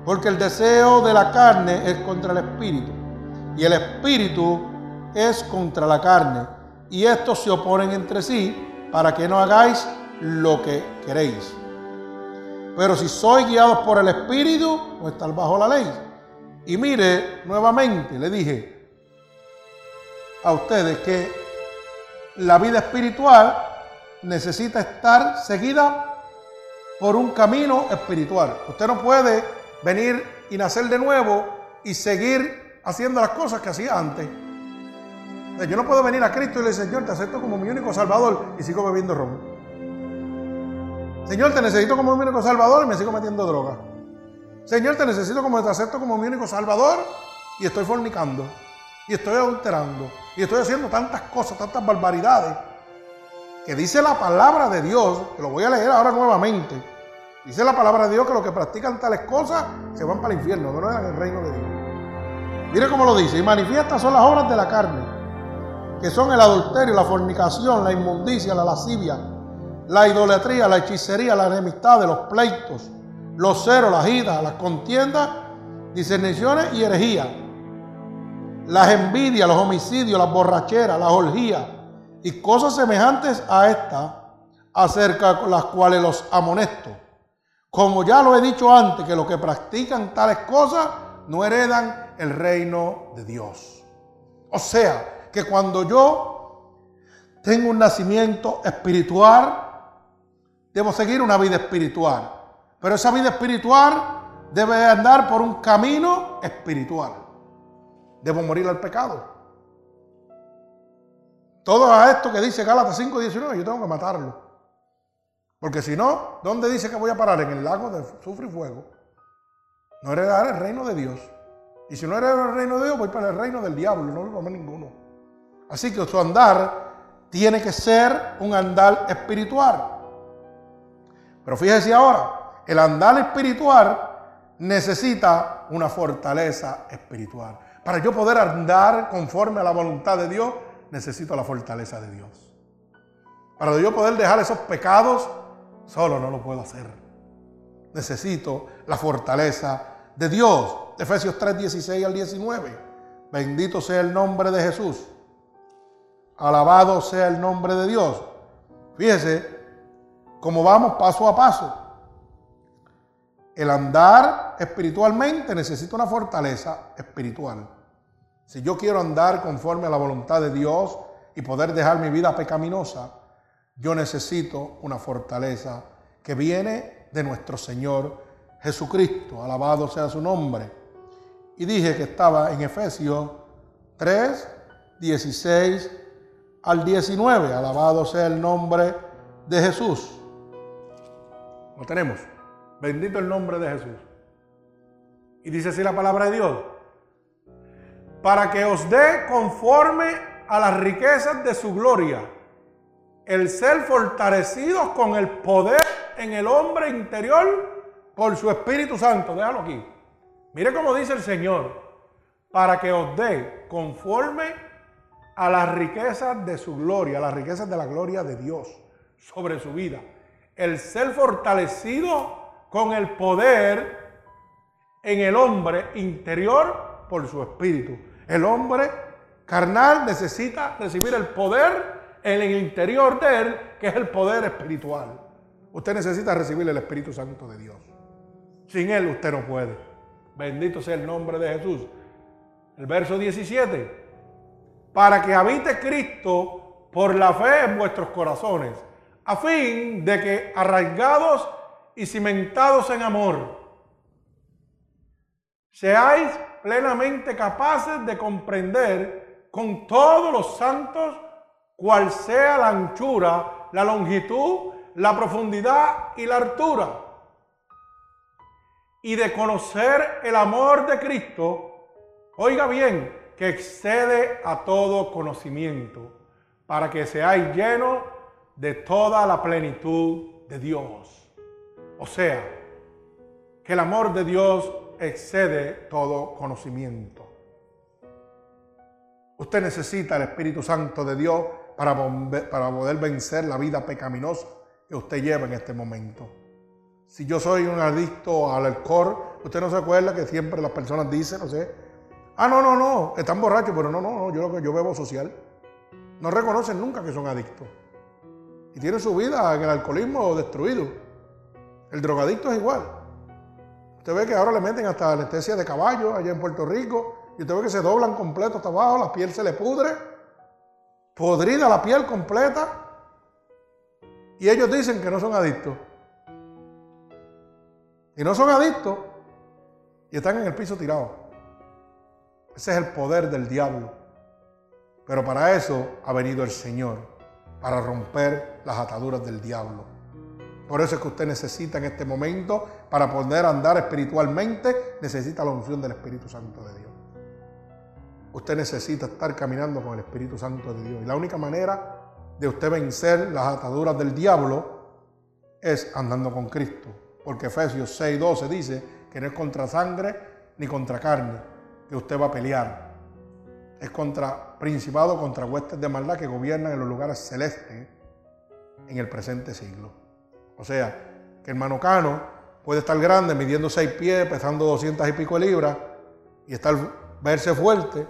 porque el deseo de la carne es contra el espíritu y el espíritu es contra la carne, y estos se oponen entre sí para que no hagáis lo que queréis. Pero si sois guiados por el Espíritu, no estar bajo la ley. Y mire, nuevamente le dije a ustedes que la vida espiritual necesita estar seguida por un camino espiritual. Usted no puede venir y nacer de nuevo y seguir haciendo las cosas que hacía antes. Yo no puedo venir a Cristo y le decir, Señor, te acepto como mi único Salvador y sigo bebiendo ron. Señor, te necesito como mi único Salvador y me sigo metiendo droga. Señor, te necesito como te acepto como mi único Salvador y estoy fornicando. Y estoy adulterando. Y estoy haciendo tantas cosas, tantas barbaridades. Que dice la palabra de Dios, que lo voy a leer ahora nuevamente. Dice la palabra de Dios que los que practican tales cosas se van para el infierno, no en el reino de Dios. Mire cómo lo dice. Y manifiestas son las obras de la carne que son el adulterio, la fornicación, la inmundicia, la lascivia, la idolatría, la hechicería, la enemistad, los pleitos, los ceros, las idas, las contiendas, discerniciones y herejías, las envidias, los homicidios, las borracheras, las orgías y cosas semejantes a estas, acerca de las cuales los amonesto. Como ya lo he dicho antes, que los que practican tales cosas no heredan el reino de Dios. O sea, que cuando yo tengo un nacimiento espiritual, debo seguir una vida espiritual. Pero esa vida espiritual debe andar por un camino espiritual. Debo morir al pecado. Todo esto que dice Gálatas 5:19, yo tengo que matarlo. Porque si no, ¿dónde dice que voy a parar? En el lago de sufre y fuego. No heredar el reino de Dios. Y si no heredar el reino de Dios, voy para el reino del diablo, no lo ninguno. Así que su andar tiene que ser un andar espiritual. Pero fíjese ahora, el andar espiritual necesita una fortaleza espiritual. Para yo poder andar conforme a la voluntad de Dios, necesito la fortaleza de Dios. Para yo poder dejar esos pecados, solo no lo puedo hacer. Necesito la fortaleza de Dios. Efesios 3, 16 al 19. Bendito sea el nombre de Jesús. Alabado sea el nombre de Dios. Fíjese cómo vamos paso a paso. El andar espiritualmente necesita una fortaleza espiritual. Si yo quiero andar conforme a la voluntad de Dios y poder dejar mi vida pecaminosa, yo necesito una fortaleza que viene de nuestro Señor Jesucristo. Alabado sea su nombre. Y dije que estaba en Efesios 3, 16 al 19. Alabado sea el nombre de Jesús. Lo tenemos. Bendito el nombre de Jesús. Y dice así la palabra de Dios. Para que os dé conforme a las riquezas de su gloria, el ser fortalecidos con el poder en el hombre interior por su Espíritu Santo. Déjalo aquí. Mire cómo dice el Señor. Para que os dé conforme a las riquezas de su gloria, a las riquezas de la gloria de Dios sobre su vida. El ser fortalecido con el poder en el hombre interior por su espíritu. El hombre carnal necesita recibir el poder en el interior de él, que es el poder espiritual. Usted necesita recibir el Espíritu Santo de Dios. Sin él usted no puede. Bendito sea el nombre de Jesús. El verso 17. Para que habite Cristo por la fe en vuestros corazones, a fin de que arraigados y cimentados en amor, seáis plenamente capaces de comprender con todos los santos cuál sea la anchura, la longitud, la profundidad y la altura, y de conocer el amor de Cristo, oiga bien, que excede a todo conocimiento, para que seáis llenos de toda la plenitud de Dios. O sea, que el amor de Dios excede todo conocimiento. Usted necesita el Espíritu Santo de Dios para, poder vencer la vida pecaminosa que usted lleva en este momento. Si yo soy un adicto al alcohol, usted no se acuerda que siempre las personas dicen, no sé, ah, no, no, no, están borrachos, pero no, no, no, yo, yo bebo social. No reconocen nunca que son adictos. Y tienen su vida en el alcoholismo destruido. El drogadicto es igual. Usted ve que ahora le meten hasta anestesia de caballo allá en Puerto Rico y usted ve que se doblan completo hasta abajo, la piel se le pudre, podrida la piel completa y ellos dicen que no son adictos. Y no son adictos y están en el piso tirados. Ese es el poder del diablo. Pero para eso ha venido el Señor, para romper las ataduras del diablo. Por eso es que usted necesita en este momento, para poder andar espiritualmente, necesita la unción del Espíritu Santo de Dios. Usted necesita estar caminando con el Espíritu Santo de Dios. Y la única manera de usted vencer las ataduras del diablo es andando con Cristo. Porque Efesios 6:12 dice que no es contra sangre ni contra carne que usted va a pelear. Es contra principado, contra huestes de maldad que gobiernan en los lugares celestes en el presente siglo. O sea, que el manocano puede estar grande, midiendo seis pies, pesando 200 y pico de libras, y estar, verse fuerte,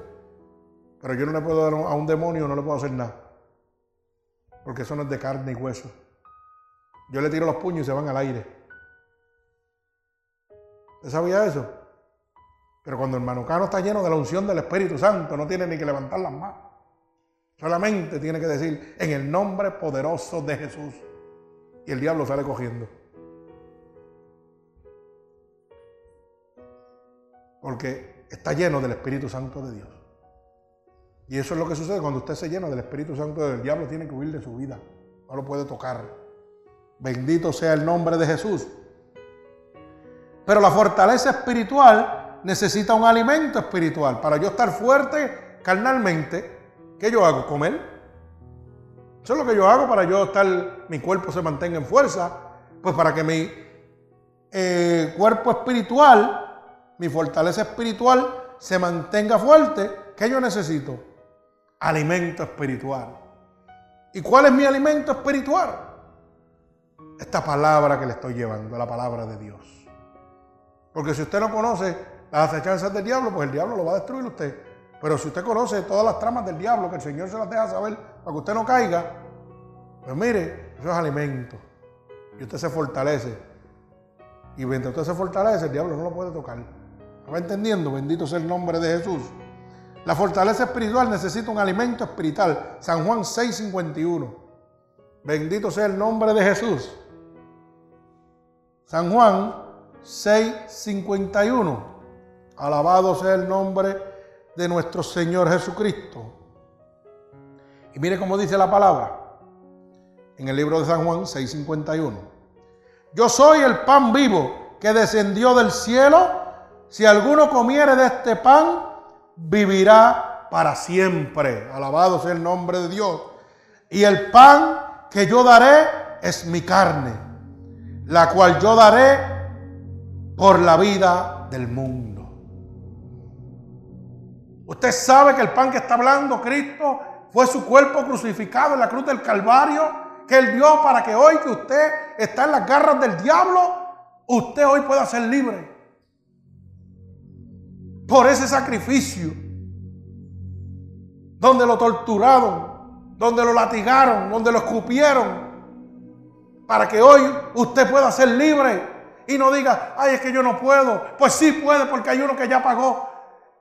pero yo no le puedo dar a un demonio, no le puedo hacer nada. Porque eso no es de carne y hueso. Yo le tiro los puños y se van al aire. ¿Usted sabía eso? Pero cuando el manocano está lleno de la unción del Espíritu Santo, no tiene ni que levantar las manos. Solamente tiene que decir, en el nombre poderoso de Jesús y el diablo sale cogiendo. porque está lleno del Espíritu Santo de Dios. Y eso es lo que sucede cuando usted se llena del Espíritu Santo del diablo, tiene que huir de su vida. No lo puede tocar. Bendito sea el nombre de Jesús. Pero la fortaleza espiritual necesita un alimento espiritual. Para yo estar fuerte carnalmente, ¿qué yo hago? ¿Comer? Eso es lo que yo hago para yo estar, mi cuerpo se mantenga en fuerza. Pues para que mi eh, cuerpo espiritual, mi fortaleza espiritual se mantenga fuerte, ¿qué yo necesito? Alimento espiritual. ¿Y cuál es mi alimento espiritual? Esta palabra que le estoy llevando, la palabra de Dios. Porque si usted no conoce las acechanzas del diablo, pues el diablo lo va a destruir usted. Pero si usted conoce todas las tramas del diablo, que el Señor se las deja saber para que usted no caiga, pues mire, eso es alimento. Y usted se fortalece. Y mientras usted se fortalece, el diablo no lo puede tocar. ¿Va entendiendo? Bendito sea el nombre de Jesús. La fortaleza espiritual necesita un alimento espiritual. San Juan 6:51. Bendito sea el nombre de Jesús. San Juan 6:51. Alabado sea el nombre de nuestro Señor Jesucristo. Y mire cómo dice la palabra en el libro de San Juan 6:51. Yo soy el pan vivo que descendió del cielo. Si alguno comiere de este pan, vivirá para siempre. Alabado sea el nombre de Dios. Y el pan que yo daré es mi carne, la cual yo daré por la vida del mundo. Usted sabe que el pan que está hablando Cristo fue su cuerpo crucificado en la cruz del Calvario, que Él dio para que hoy que usted está en las garras del diablo, usted hoy pueda ser libre. Por ese sacrificio, donde lo torturaron, donde lo latigaron, donde lo escupieron, para que hoy usted pueda ser libre y no diga, ay, es que yo no puedo. Pues sí puede porque hay uno que ya pagó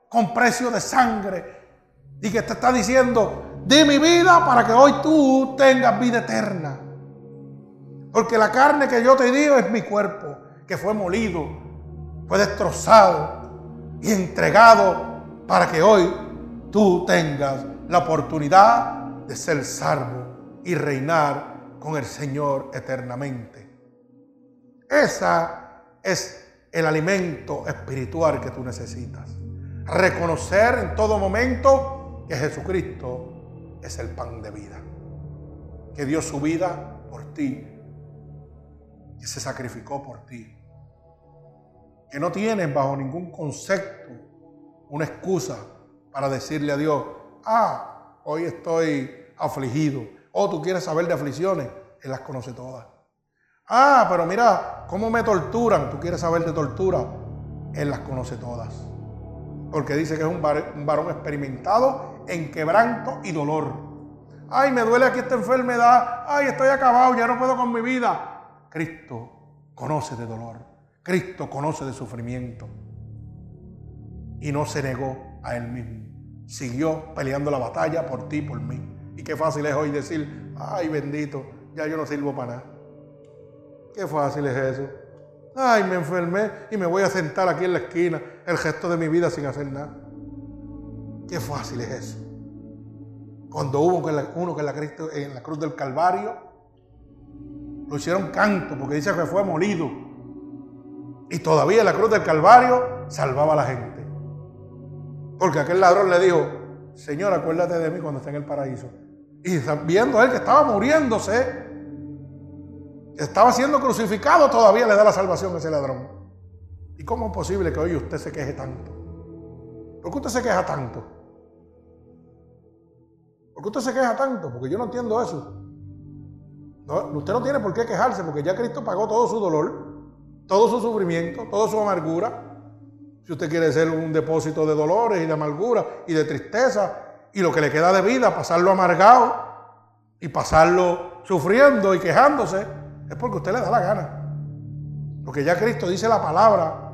con precio de sangre y que te está diciendo, di mi vida para que hoy tú tengas vida eterna. Porque la carne que yo te digo es mi cuerpo, que fue molido, fue destrozado y entregado para que hoy tú tengas la oportunidad de ser salvo y reinar con el Señor eternamente. Esa es el alimento espiritual que tú necesitas. Reconocer en todo momento que Jesucristo es el pan de vida. Que dio su vida por ti. Que se sacrificó por ti. Que no tienes bajo ningún concepto una excusa para decirle a Dios, ah, hoy estoy afligido. O tú quieres saber de aflicciones, Él las conoce todas. Ah, pero mira, ¿cómo me torturan? ¿Tú quieres saber de tortura? Él las conoce todas. Porque dice que es un, varón experimentado en quebranto y dolor. Ay, me duele aquí esta enfermedad. Ay, estoy acabado, ya no puedo con mi vida. Cristo conoce de dolor. Cristo conoce de sufrimiento. Y no se negó a él mismo. Siguió peleando la batalla por ti, por mí. Y qué fácil es hoy decir, ay bendito, ya yo no sirvo para nada. Qué fácil es eso. Ay, me enfermé y me voy a sentar aquí en la esquina el gesto de mi vida sin hacer nada. Qué fácil es eso. Cuando hubo uno que en la, en la cruz del Calvario, lo hicieron canto porque dice que fue molido. Y todavía la cruz del Calvario salvaba a la gente. Porque aquel ladrón le dijo, Señor, acuérdate de mí cuando esté en el paraíso. Y viendo a él que estaba muriéndose, estaba siendo crucificado, todavía le da la salvación a ese ladrón. ¿Y cómo es posible que hoy usted se queje tanto? ¿Por qué usted se queja tanto? ¿Por qué usted se queja tanto? Porque yo no entiendo eso. usted no tiene por qué quejarse porque ya Cristo pagó todo su dolor, todo su sufrimiento, toda su amargura. Si usted quiere ser un depósito de dolores y de amargura y de tristeza y lo que le queda de vida, pasarlo amargado y pasarlo sufriendo y quejándose, es porque usted le da la gana. Porque ya Cristo dice la palabra,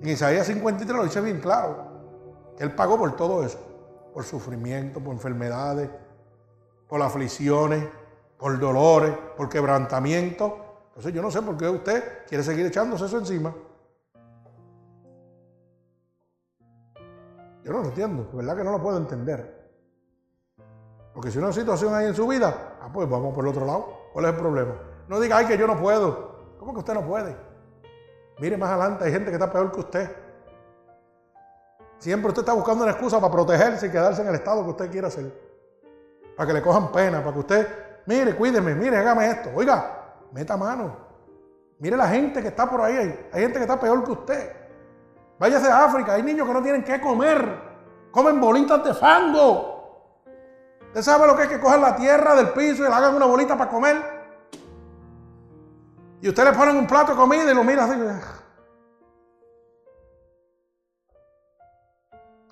en Isaías 53 lo dice bien claro, Él pagó por todo eso, por sufrimiento, por enfermedades, por aflicciones, por dolores, por quebrantamiento. Entonces yo no sé por qué usted quiere seguir echándose eso encima. Yo no lo entiendo, de verdad que no lo puedo entender. Porque si una situación hay en su vida, ah, pues vamos por el otro lado. ¿Cuál es el problema? No diga, ay, que yo no puedo. ¿Cómo que usted no puede? Mire más adelante, hay gente que está peor que usted. Siempre usted está buscando una excusa para protegerse y quedarse en el estado que usted quiera hacer. Para que le cojan pena, para que usted, mire, cuídeme, mire, hágame esto. Oiga, meta mano. Mire la gente que está por ahí. Hay gente que está peor que usted. Váyase a África, hay niños que no tienen qué comer. Comen bolitas de fango. ¿Usted sabe lo que es que cojan la tierra del piso y le hagan una bolita para comer? Y usted le ponen un plato de comida y lo mira así.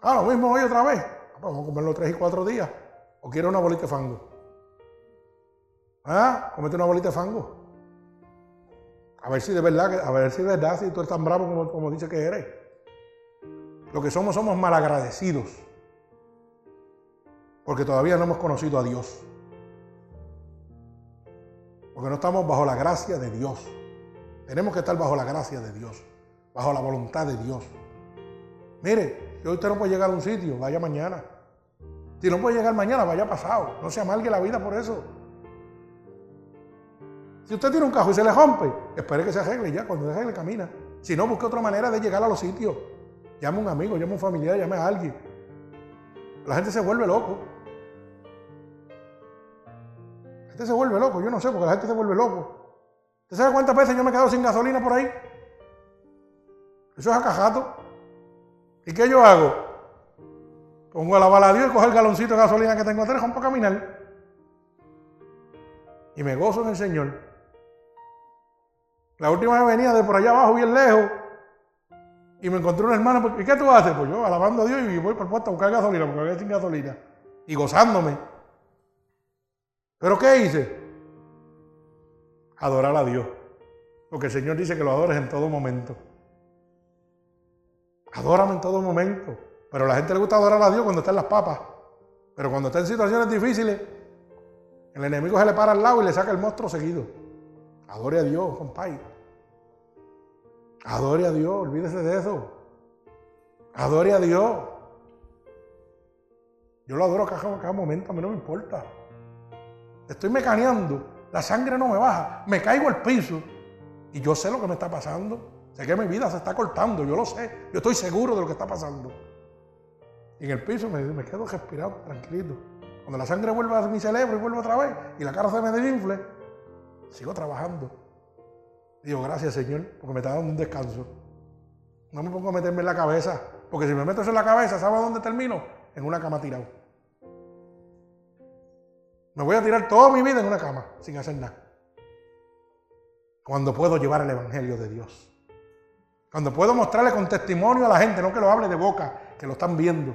Ah, lo mismo hoy otra vez. Ah, pues vamos a comerlo tres y cuatro días. ¿O quiere una bolita de fango? ¿Ah? Comete una bolita de fango. A ver si de verdad, a ver si de verdad, si tú eres tan bravo como, como dice que eres. Lo que somos somos malagradecidos. Porque todavía no hemos conocido a Dios. Porque no estamos bajo la gracia de Dios. Tenemos que estar bajo la gracia de Dios. Bajo la voluntad de Dios. Mire, si usted no puede llegar a un sitio, vaya mañana. Si no puede llegar mañana, vaya pasado. No se amargue la vida por eso. Si usted tiene un cajo y se le rompe, espere que se arregle ya. Cuando se arregle, camina. Si no, busque otra manera de llegar a los sitios. Llame a un amigo, llame a un familiar, llame a alguien. La gente se vuelve loco. Gente se vuelve loco, yo no sé, porque la gente se vuelve loco. ¿Usted sabe cuántas veces yo me he quedado sin gasolina por ahí? Eso es acajato. ¿Y qué yo hago? Pongo a la bala a Dios y cojo el galoncito de gasolina que tengo atrás para caminar. Y me gozo en el Señor. La última vez venía de por allá abajo, bien lejos, y me encontré un hermano, pues, ¿y qué tú haces? Pues yo alabando a Dios y voy por puesto a buscar gasolina, porque había sin gasolina. Y gozándome. ¿Pero qué hice? Adorar a Dios. Porque el Señor dice que lo adores en todo momento. Adórame en todo momento. Pero a la gente le gusta adorar a Dios cuando está en las papas. Pero cuando está en situaciones difíciles, el enemigo se le para al lado y le saca el monstruo seguido. Adore a Dios, compadre. Adore a Dios, olvídese de eso. Adore a Dios. Yo lo adoro cada, cada momento, a mí no me importa. Estoy mecaneando, la sangre no me baja, me caigo al piso y yo sé lo que me está pasando. Sé que mi vida se está cortando, yo lo sé, yo estoy seguro de lo que está pasando. Y en el piso me, quedo respirando, tranquilo. Cuando la sangre vuelve a mi cerebro y vuelve otra vez y la cara se me desinfle, sigo trabajando. Digo, gracias Señor, porque me está dando un descanso. No me pongo a meterme en la cabeza, porque si me meto eso en la cabeza, ¿sabes dónde termino? En una cama tirado. Me voy a tirar toda mi vida en una cama, sin hacer nada. Cuando puedo llevar el Evangelio de Dios. Cuando puedo mostrarle con testimonio a la gente, no que lo hable de boca, que lo están viendo.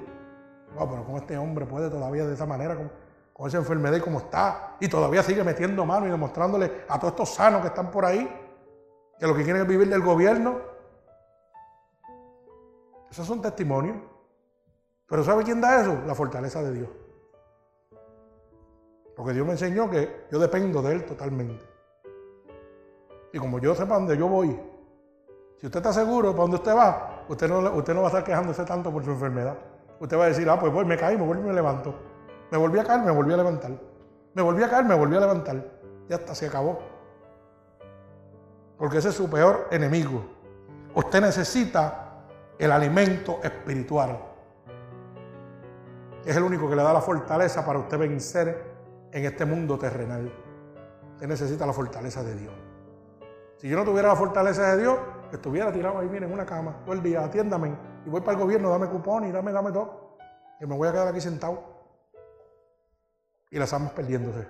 Wow, pero ¿cómo este hombre puede todavía de esa manera, con, esa enfermedad y como está? Y todavía sigue metiendo mano y demostrándole a todos estos sanos que están por ahí que lo que quieren es vivir del gobierno. Esos son testimonios. Pero ¿sabe quién da eso? La fortaleza de Dios. Porque Dios me enseñó que yo dependo de Él totalmente. Y como yo sepa dónde yo voy, si usted está seguro para dónde usted va, usted no, usted no va a estar quejándose tanto por su enfermedad. Usted va a decir, ah, pues voy, me caí, me vuelvo y me levanto. Me volví a caer, me volví a levantar. Me volví a caer, me volví a levantar. Ya está, se acabó porque ese es su peor enemigo. Usted necesita el alimento espiritual. Es el único que le da la fortaleza para usted vencer en este mundo terrenal. Usted necesita la fortaleza de Dios. Si yo no tuviera la fortaleza de Dios, estuviera tirado ahí, miren, en una cama todo el día, atiéndame. Y voy para el gobierno, dame cupón y dame, dame todo. Y me voy a quedar aquí sentado. Y las estamos perdiéndose.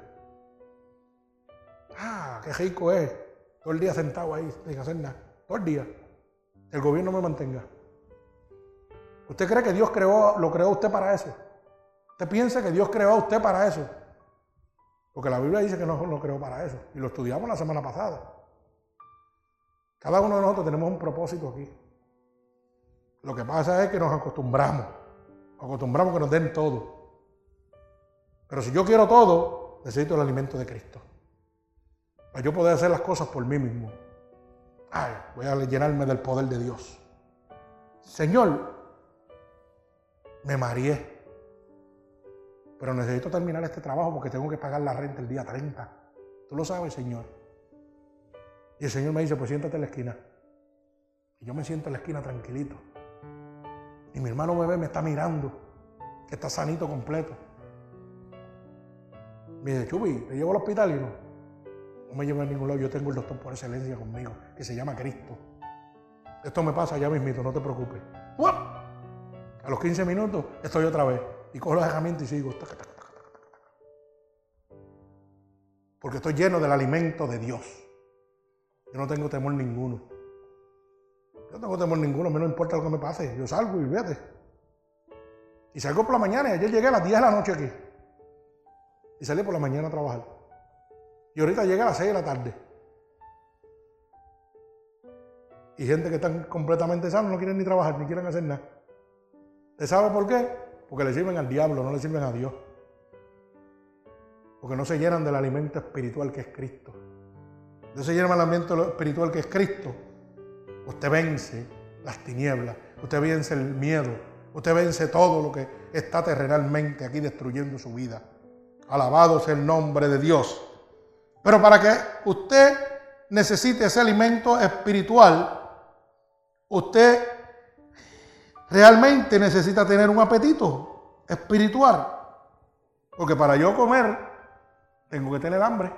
Ah, qué rico es todo el día sentado ahí sin hacer nada. Todo el día. El gobierno me mantenga. ¿Usted cree que Dios creó, lo creó usted para eso? ¿Usted piensa que Dios creó a usted para eso? Porque la Biblia dice que no lo creó para eso. Y lo estudiamos la semana pasada. Cada uno de nosotros tenemos un propósito aquí. Lo que pasa es que nos acostumbramos. Acostumbramos que nos den todo. Pero si yo quiero todo, necesito el alimento de Cristo para yo poder hacer las cosas por mí mismo. Ay, voy a llenarme del poder de Dios. Señor, me mareé. Pero necesito terminar este trabajo porque tengo que pagar la renta el día 30. Tú lo sabes, Señor. Y el Señor me dice, pues siéntate en la esquina. Y yo me siento en la esquina tranquilito. Y mi hermano bebé me está mirando, que está sanito completo. Me dice, Chubi, ¿te llevo al hospital? Y no, no me llevo a ningún lado. Yo tengo el doctor por excelencia conmigo, que se llama Cristo. Esto me pasa ya mismito, no te preocupes. A los 15 minutos estoy otra vez. Y cojo los herramientas y sigo. Porque estoy lleno del alimento de Dios. Yo no tengo temor ninguno. Yo no tengo temor ninguno, a mí no importa lo que me pase. Yo salgo y vete. Y salgo por la mañana y ayer llegué a las 10 de la noche aquí. Y salí por la mañana a trabajar. Y ahorita llegué a las 6 de la tarde. Y gente que están completamente sanos no quieren ni trabajar, ni quieren hacer nada. ¿Usted sabe por qué? Porque le sirven al diablo, no le sirven a Dios. Porque no se llenan del alimento espiritual que es Cristo. No se llenan del alimento espiritual que es Cristo. Usted vence las tinieblas, usted vence el miedo, usted vence todo lo que está terrenalmente aquí destruyendo su vida. Alabado sea el nombre de Dios. Pero para que usted necesite ese alimento espiritual, usted realmente necesita tener un apetito espiritual. Porque para yo comer, tengo que tener hambre.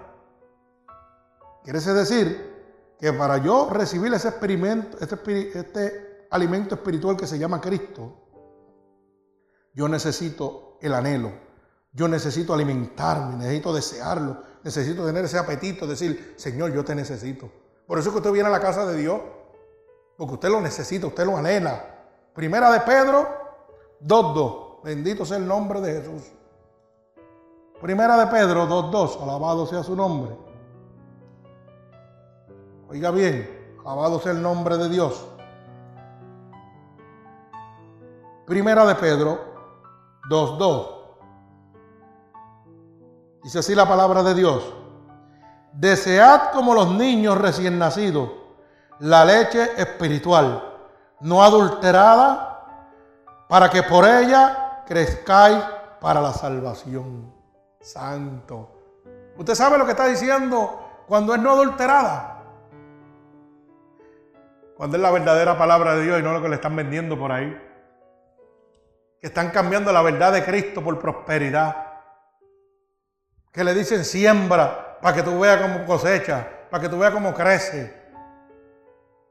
Quiere decir que para yo recibir ese experimento, este, este alimento espiritual que se llama Cristo, yo necesito el anhelo, yo necesito alimentarme, necesito desearlo, necesito tener ese apetito, decir, Señor, yo te necesito. Por eso es que usted viene a la casa de Dios, porque usted lo necesita, usted lo anhela. Primera de Pedro 2.2. Bendito sea el nombre de Jesús. Primera de Pedro 2.2. Alabado sea su nombre. Oiga bien, alabado sea el nombre de Dios. Primera de Pedro 2.2. Dice así la palabra de Dios. Desead como los niños recién nacidos la leche espiritual, no adulterada, para que por ella crezcáis para la salvación. Santo. ¿Usted sabe lo que está diciendo cuando es no adulterada? Cuando es la verdadera palabra de Dios y no lo que le están vendiendo por ahí. Que están cambiando la verdad de Cristo por prosperidad. Que le dicen siembra para que tú veas cómo cosecha, para que tú veas cómo crece.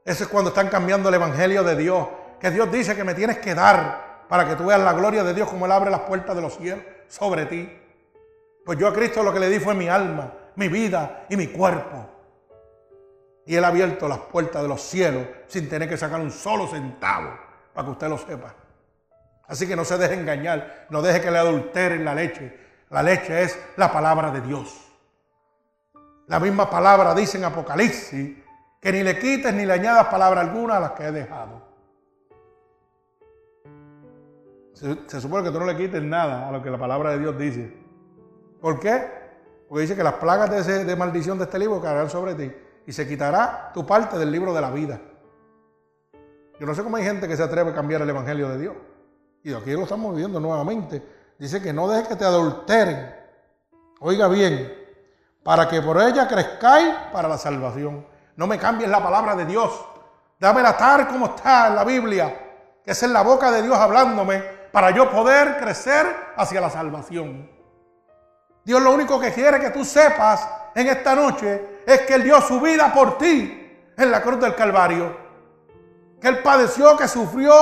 Eso es cuando están cambiando el Evangelio de Dios. Que Dios dice que me tienes que dar para que tú veas la gloria de Dios como Él abre las puertas de los cielos sobre ti. Pues yo a Cristo lo que le di fue mi alma, mi vida y mi cuerpo. Y Él ha abierto las puertas de los cielos sin tener que sacar un solo centavo, para que usted lo sepa. Así que no se deje engañar, no deje que le adulteren la leche. La leche es la palabra de Dios. La misma palabra dice en Apocalipsis que ni le quites ni le añadas palabra alguna a las que he dejado. Se, supone que tú no le quites nada a lo que la palabra de Dios dice. ¿Por qué? Porque dice que las plagas de, de maldición de este libro caerán sobre ti y se quitará tu parte del libro de la vida. Yo no sé cómo hay gente que se atreve a cambiar el evangelio de Dios. Y aquí lo estamos viendo nuevamente. Dice que no dejes que te adulteren. Oiga bien, para que por ella crezcáis para la salvación. No me cambies la palabra de Dios. Dámela tal como está en la Biblia, que es en la boca de Dios hablándome, para yo poder crecer hacia la salvación. Dios lo único que quiere que tú sepas en esta noche es que Él dio su vida por ti en la cruz del Calvario. Que Él padeció, que sufrió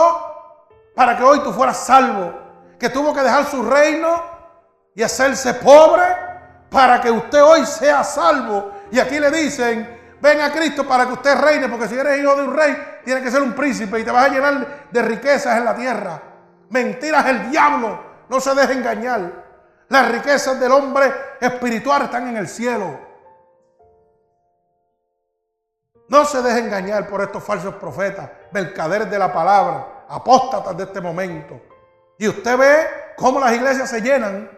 para que hoy tú fueras salvo. Que tuvo que dejar su reino y hacerse pobre para que usted hoy sea salvo. Y aquí le dicen, Ven a Cristo para que usted reine, porque si eres hijo de un rey, tiene que ser un príncipe y te vas a llenar de riquezas en la tierra. Mentiras el diablo, no se deje engañar. Las riquezas del hombre espiritual están en el cielo. No se deje engañar por estos falsos profetas, mercaderes de la palabra, apóstatas de este momento. Y usted ve cómo las iglesias se llenan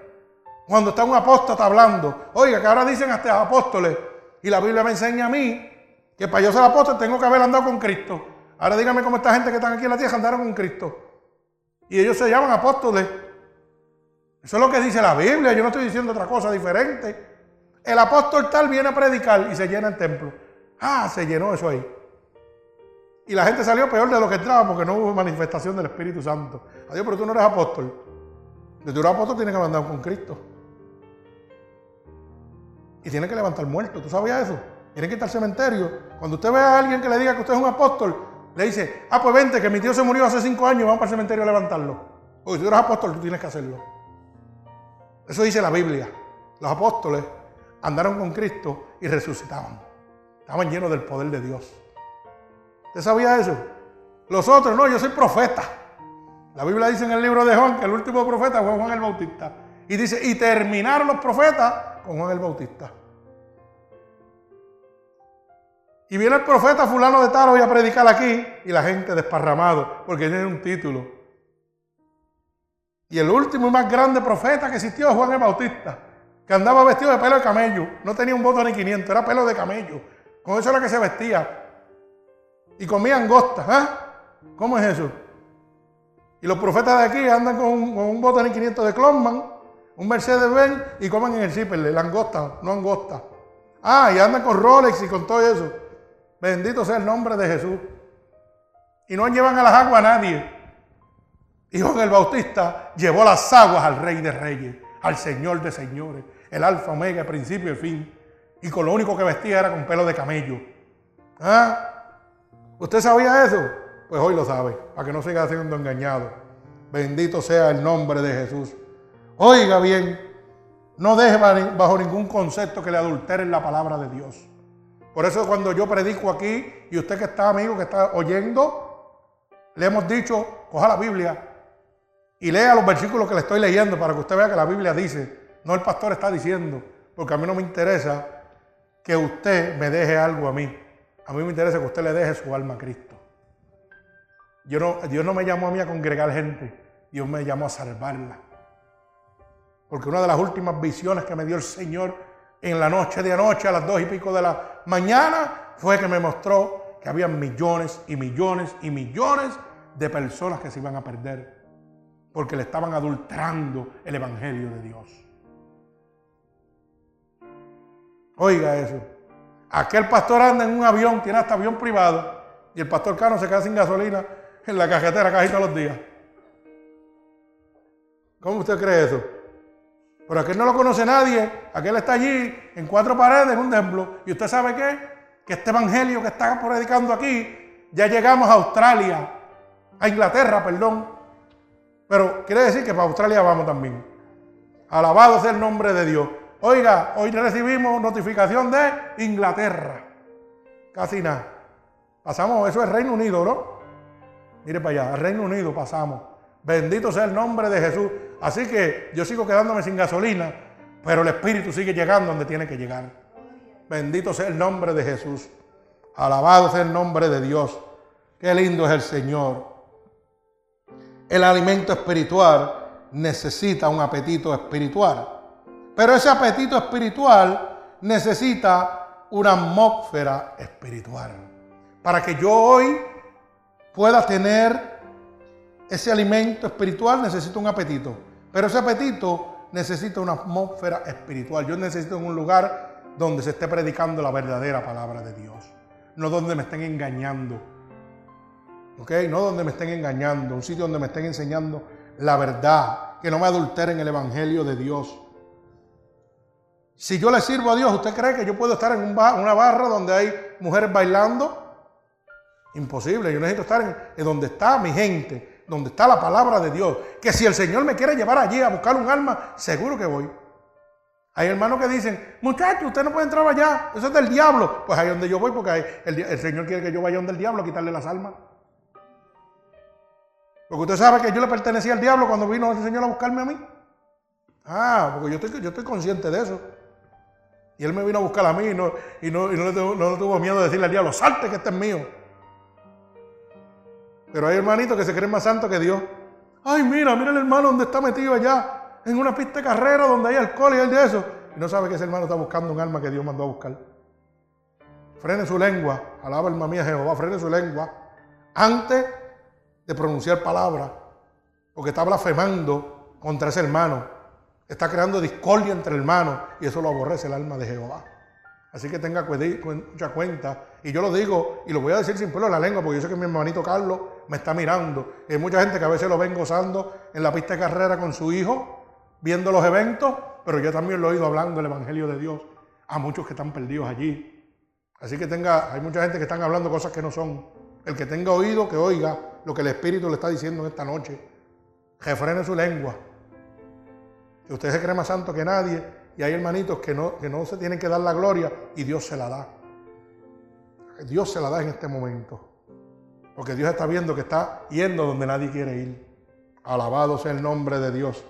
cuando está un apóstata hablando. Oiga, que ahora dicen hasta apóstoles, y la Biblia me enseña a mí que para yo ser apóstol tengo que haber andado con Cristo. Ahora dígame cómo esta gente que están aquí en la tierra andaron con Cristo. Y ellos se llaman apóstoles. Eso es lo que dice la Biblia. Yo no estoy diciendo otra cosa diferente. El apóstol tal viene a predicar y se llena el templo. Ah, se llenó eso ahí. Y la gente salió peor de lo que entraba porque no hubo manifestación del Espíritu Santo. Adiós, pero tú no eres apóstol. De eres apóstol tienes que andar con Cristo. Y tienes que levantar muertos. ¿Tú sabías eso? Tienen que ir al cementerio. Cuando usted ve a alguien que le diga que usted es un apóstol, le dice, ah, pues vente, que mi tío se murió hace cinco años, vamos para el cementerio a levantarlo. Porque si tú eres apóstol, tú tienes que hacerlo. Eso dice la Biblia. Los apóstoles andaron con Cristo y resucitaban. Estaban llenos del poder de Dios. ¿Usted sabía eso? Los otros, no, yo soy profeta. La Biblia dice en el libro de Juan que el último profeta fue Juan el Bautista. Y dice, y terminaron los profetas con Juan el Bautista. Y viene el profeta fulano de y a predicar aquí y la gente desparramado porque tiene un título. Y el último y más grande profeta que existió es Juan el Bautista, que andaba vestido de pelo de camello. No tenía un voto ni 500, era pelo de camello. Con eso era que se vestía. Y comía angostas. ¿eh? ¿Cómo es eso? Y los profetas de aquí andan con un, con un bote ni 500 de Clonman, un Mercedes-Benz y comen en el zipper, langosta, no angosta. Ah, y andan con Rolex y con todo eso. Bendito sea el nombre de Jesús. Y no llevan a las aguas a nadie. Y Juan el Bautista llevó las aguas al Rey de Reyes, al Señor de Señores, el Alfa, Omega, el principio y el fin. Y con lo único que vestía era con pelo de camello. ¿Ah? ¿Usted sabía eso? Pues hoy lo sabe, para que no siga siendo engañado. Bendito sea el nombre de Jesús. Oiga bien, no deje bajo ningún concepto que le adulteren la palabra de Dios. Por eso cuando yo predico aquí, y usted que está amigo, que está oyendo, le hemos dicho, coja la Biblia y lea los versículos que le estoy leyendo para que usted vea que la Biblia dice, no el pastor está diciendo, porque a mí no me interesa que usted me deje algo a mí. A mí me interesa que usted le deje su alma a Cristo. Yo no, Dios no me llamó a mí a congregar gente, Dios me llamó a salvarla. Porque una de las últimas visiones que me dio el Señor en la noche de anoche, a las dos y pico de la mañana, fue que me mostró que había millones y millones y millones de personas que se iban a perder porque le estaban adulterando el Evangelio de Dios. Oiga eso. Aquel pastor anda en un avión, tiene hasta avión privado, y el pastor Cano se queda sin gasolina en la cajetera casi todos los días. ¿Cómo usted cree eso? Pero aquel no lo conoce nadie, aquel está allí en cuatro paredes en un templo. ¿Y usted sabe qué? Que este evangelio que está predicando aquí, ya llegamos a Australia, a Inglaterra, perdón. Pero quiere decir que para Australia vamos también. Alabado sea el nombre de Dios. Oiga, hoy recibimos notificación de Inglaterra. Casi nada. Pasamos, eso es Reino Unido, ¿no? Mire para allá, al Reino Unido pasamos. Bendito sea el nombre de Jesús. Así que yo sigo quedándome sin gasolina, pero el Espíritu sigue llegando donde tiene que llegar. Bendito sea el nombre de Jesús. Alabado sea el nombre de Dios. Qué lindo es el Señor. El alimento espiritual necesita un apetito espiritual. Pero ese apetito espiritual necesita una atmósfera espiritual. Para que yo hoy pueda tener ese alimento espiritual, necesito un apetito. Pero ese apetito necesita una atmósfera espiritual. Yo necesito un lugar donde se esté predicando la verdadera palabra de Dios. No donde me estén engañando. ¿Ok? No donde me estén engañando. Un sitio donde me estén enseñando la verdad. Que no me adulteren el evangelio de Dios. Si yo le sirvo a Dios, ¿usted cree que yo puedo estar en una barra donde hay mujeres bailando? Imposible. Yo necesito estar en donde está mi gente, donde está la palabra de Dios, que si el Señor me quiere llevar allí a buscar un alma, seguro que voy. Hay hermanos que dicen, muchachos, usted no puede entrar allá, eso es del diablo. Pues ahí donde yo voy, porque el, Señor quiere que yo vaya donde el diablo a quitarle las almas. Porque usted sabe que yo le pertenecía al diablo cuando vino el Señor a buscarme a mí. Ah, porque yo estoy, yo estoy consciente de eso. Y Él me vino a buscar a mí y no, y no, le, tuvo, no tuvo miedo de decirle al diablo, salte que este es mío. Pero hay hermanitos que se creen más santos que Dios. Ay, mira, mira el hermano donde está metido allá, en una pista de carrera donde hay alcohol y el de eso. Y no sabe que ese hermano está buscando un alma que Dios mandó a buscar. Frene su lengua, alaba alma mía Jehová, frene su lengua antes de pronunciar palabras. porque está blasfemando contra ese hermano, está creando discordia entre hermanos y eso lo aborrece el alma de Jehová. Así que tenga mucha cuenta. Y yo lo digo y lo voy a decir sin pelo la lengua porque yo sé que mi hermanito Carlos me está mirando. hay mucha gente que a veces lo ven gozando en la pista de carrera con su hijo, viendo los eventos, pero yo también lo he oído hablando del Evangelio de Dios a muchos que están perdidos allí. Así que tenga, hay mucha gente que están hablando cosas que no son. El que tenga oído, que oiga lo que el Espíritu le está diciendo en esta noche. Refrene su lengua. Que usted se cree más santo que nadie y hay hermanitos que no, que no se tienen que dar la gloria y Dios se la da. Dios se la da en este momento. Porque Dios está viendo que está yendo donde nadie quiere ir. Alabado sea el nombre de Dios.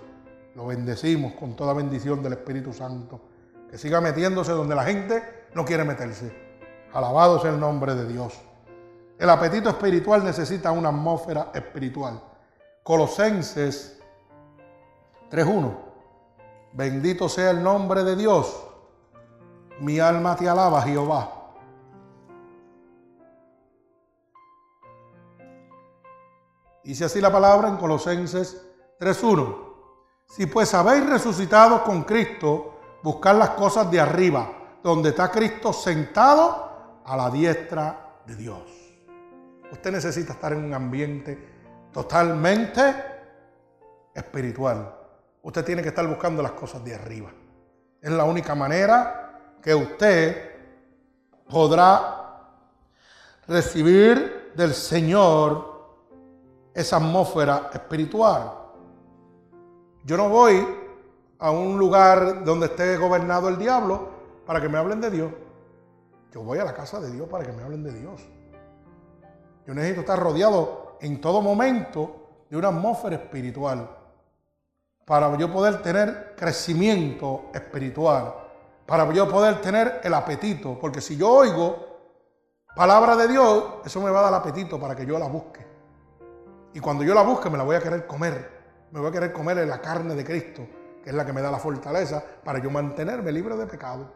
Lo bendecimos con toda bendición del Espíritu Santo. Que siga metiéndose donde la gente no quiere meterse. Alabado sea el nombre de Dios. El apetito espiritual necesita una atmósfera espiritual. Colosenses 3.1. Bendito sea el nombre de Dios. Mi alma te alaba, Jehová. Dice así la palabra en Colosenses 3.1. Si pues habéis resucitado con Cristo, buscar las cosas de arriba, donde está Cristo sentado a la diestra de Dios. Usted necesita estar en un ambiente totalmente espiritual. Usted tiene que estar buscando las cosas de arriba. Es la única manera que usted podrá recibir del Señor esa atmósfera espiritual. Yo no voy a un lugar donde esté gobernado el diablo para que me hablen de Dios. Yo voy a la casa de Dios para que me hablen de Dios. Yo necesito estar rodeado en todo momento de una atmósfera espiritual para yo poder tener crecimiento espiritual, para yo poder tener el apetito, porque si yo oigo palabra de Dios, eso me va a dar apetito para que yo la busque. Y cuando yo la busque me la voy a querer comer, me voy a querer comer en la carne de Cristo, que es la que me da la fortaleza para yo mantenerme libre de pecado.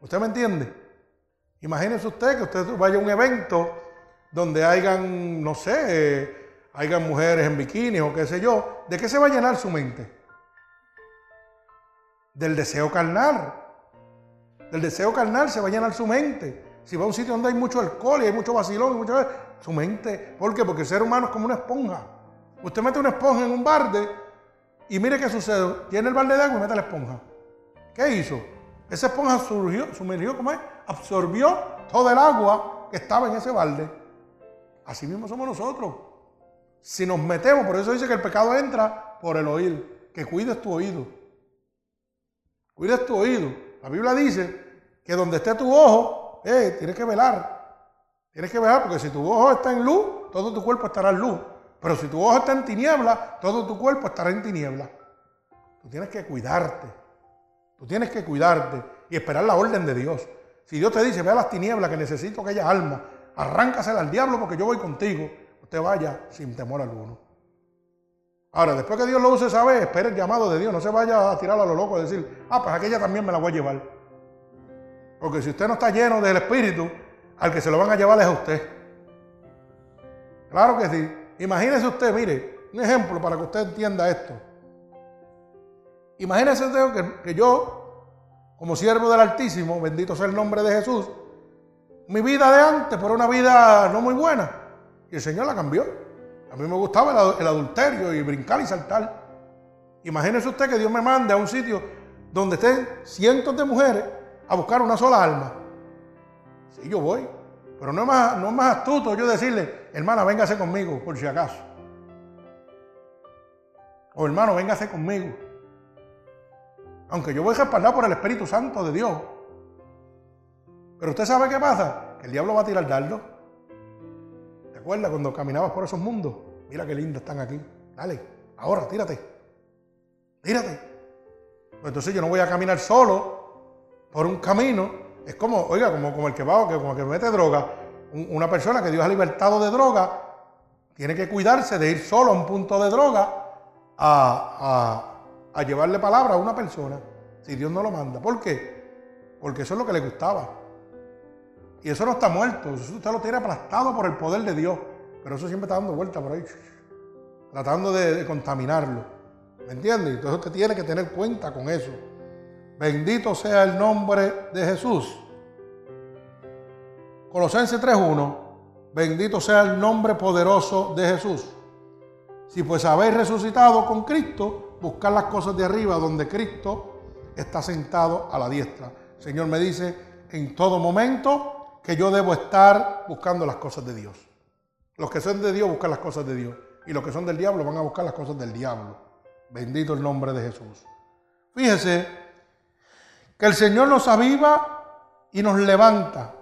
¿Usted me entiende? Imagínese usted que usted vaya a un evento donde hayan, no sé, hayan mujeres en bikini o qué sé yo. ¿De qué se va a llenar su mente? Del deseo carnal. Del deseo carnal se va a llenar su mente. Si va a un sitio donde hay mucho alcohol y hay mucho vacilón y. Su mente, ¿por qué? Porque el ser humano es como una esponja. Usted mete una esponja en un barde y mire qué sucede. Tiene el balde de agua y mete la esponja. ¿Qué hizo? Esa esponja surgió, sumergió, ¿cómo es? Absorbió todo el agua que estaba en ese balde. Así mismo somos nosotros. Si nos metemos, por eso dice que el pecado entra por el oír, que cuides tu oído. Cuides tu oído. La Biblia dice que donde esté tu ojo, eh, tienes que velar. Tienes que velar porque si tu ojo está en luz, todo tu cuerpo estará en luz. Pero si tu ojo está en tiniebla, todo tu cuerpo estará en tiniebla. Tú tienes que cuidarte. Tú tienes que cuidarte y esperar la orden de Dios. Si Dios te dice, ve a las tinieblas que necesito aquella alma, arráncasela al diablo porque yo voy contigo, usted vaya sin temor alguno. Ahora, después que Dios lo use sabe, espere el llamado de Dios, no se vaya a tirar a lo loco y decir, ah, pues aquella también me la voy a llevar. Porque si usted no está lleno del Espíritu, al que se lo van a llevar es a usted. Claro que sí. Imagínese usted, mire, un ejemplo para que usted entienda esto. Imagínese que, que yo, como siervo del Altísimo, bendito sea el nombre de Jesús, mi vida de antes por una vida no muy buena. Y el Señor la cambió. A mí me gustaba el, adulterio y brincar y saltar. Imagínese usted que Dios me mande a un sitio donde estén cientos de mujeres a buscar una sola alma. Sí, yo voy. Pero no es más, astuto yo decirle, hermana, véngase conmigo, por si acaso. O hermano, véngase conmigo. Aunque yo voy respaldado por el Espíritu Santo de Dios. Pero usted sabe qué pasa, que el diablo va a tirar dardo. ¿Te acuerdas cuando caminabas por esos mundos? Mira qué lindos están aquí. Dale, ahora, tírate. Tírate. Pues entonces yo no voy a caminar solo por un camino. Es como, oiga, como, como el que va, como el que mete droga. Una persona que Dios ha libertado de droga, tiene que cuidarse de ir solo a un punto de droga a a llevarle palabra a una persona si Dios no lo manda. ¿Por qué? Porque eso es lo que le gustaba. Y eso no está muerto, eso usted lo tiene aplastado por el poder de Dios. Pero eso siempre está dando vuelta por ahí. tratando de, contaminarlo. ¿Me entiendes? Entonces usted tiene que tener cuenta con eso. Bendito sea el nombre de Jesús. Colosenses 3.1. Bendito sea el nombre poderoso de Jesús. Si pues habéis resucitado con Cristo, buscar las cosas de arriba donde Cristo está sentado a la diestra. El Señor me dice en todo momento que yo debo estar buscando las cosas de Dios. Los que son de Dios buscan las cosas de Dios. Y los que son del diablo van a buscar las cosas del diablo. Bendito el nombre de Jesús. Fíjese que el Señor nos aviva y nos levanta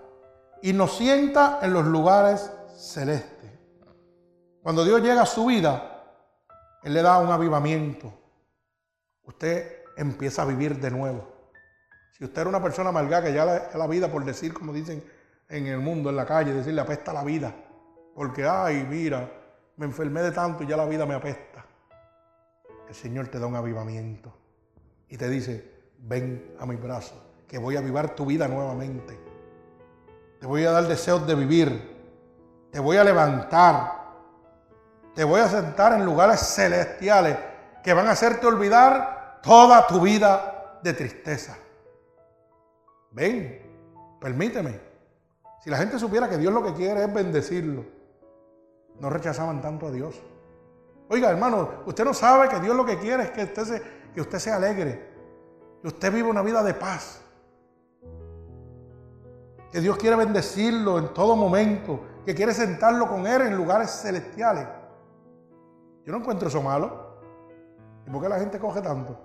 y nos sienta en los lugares celestes. Cuando Dios llega a su vida, Él le da un avivamiento. Usted empieza a vivir de nuevo. Si usted era una persona amargada que ya la, la vida, por decir, como dicen en el mundo, en la calle, decirle apesta la vida. Porque, ay, mira, me enfermé de tanto y ya la vida me apesta. El Señor te da un avivamiento y te dice, ven a mi brazo, que voy a avivar tu vida nuevamente. Te voy a dar deseos de vivir. Te voy a levantar. Te voy a sentar en lugares celestiales que van a hacerte olvidar toda tu vida de tristeza. Ven, permíteme. Si la gente supiera que Dios lo que quiere es bendecirlo, no rechazaban tanto a Dios. Oiga, hermano, usted no sabe que Dios lo que quiere es que usted se, que usted se alegre, que usted viva una vida de paz. Que Dios quiere bendecirlo en todo momento, que quiere sentarlo con Él en lugares celestiales. Yo no encuentro eso malo. ¿Y por qué la gente coge tanto?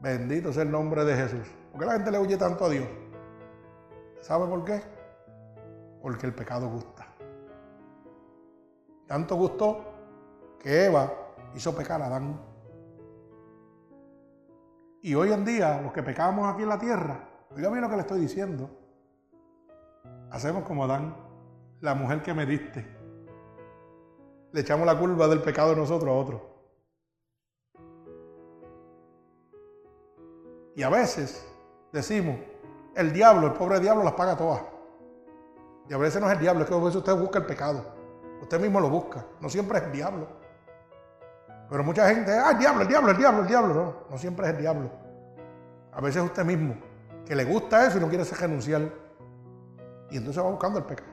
Bendito sea el nombre de Jesús. ¿Por qué la gente le huye tanto a Dios? ¿Sabe por qué? Porque el pecado gusta. Tanto gustó que Eva hizo pecar a Adán. Y hoy en día, los que pecamos aquí en la tierra, oiga bien lo que le estoy diciendo, hacemos como Adán, la mujer que me diste. Le echamos la culpa del pecado de nosotros a otro. Y a veces decimos, el diablo, el pobre diablo las paga todas. Y a veces no es el diablo, es que a veces usted busca el pecado. Usted mismo lo busca. No siempre es el diablo. Pero mucha gente, ah, diablo, el diablo, el diablo, el diablo. No, no siempre es el diablo. A veces es usted mismo, que le gusta eso y no quiere renunciar. Y entonces va buscando el pecado.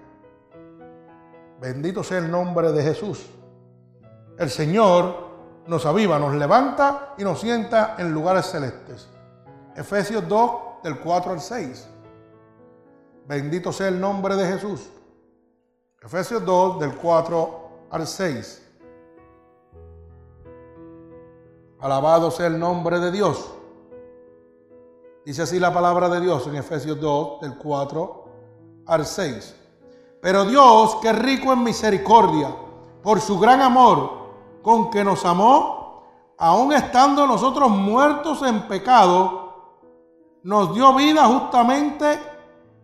Bendito sea el nombre de Jesús. El Señor nos aviva, nos levanta y nos sienta en lugares celestes. Efesios 2, del 4 al 6. Bendito sea el nombre de Jesús. Efesios 2, del 4 al 6. Alabado sea el nombre de Dios. Dice así la palabra de Dios en Efesios 2, del 4 al 6. Pero Dios, que rico en misericordia, por su gran amor con que nos amó, aun estando nosotros muertos en pecado, nos dio vida justamente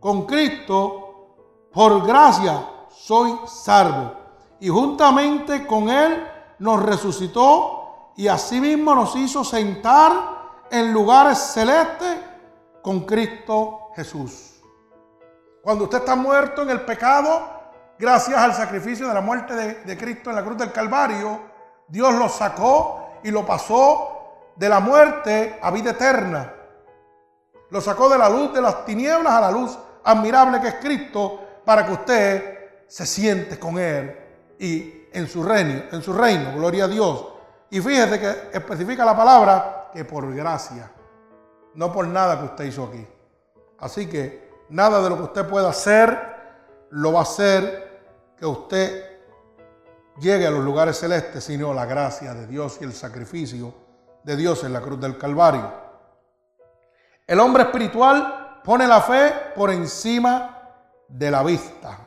con Cristo, por gracia soy salvo. Y juntamente con Él nos resucitó y asimismo nos hizo sentar en lugares celestes con Cristo Jesús. Cuando usted está muerto en el pecado, gracias al sacrificio de la muerte de, Cristo en la cruz del Calvario, Dios lo sacó y lo pasó de la muerte a vida eterna. Lo sacó de la luz de las tinieblas a la luz admirable que es Cristo para que usted se siente con Él y en su reino, en su reino, gloria a Dios. Y fíjese que especifica la palabra que por gracia, no por nada que usted hizo aquí. Así que nada de lo que usted pueda hacer lo va a hacer que usted llegue a los lugares celestes, sino la gracia de Dios y el sacrificio de Dios en la cruz del Calvario. El hombre espiritual pone la fe por encima de la vista.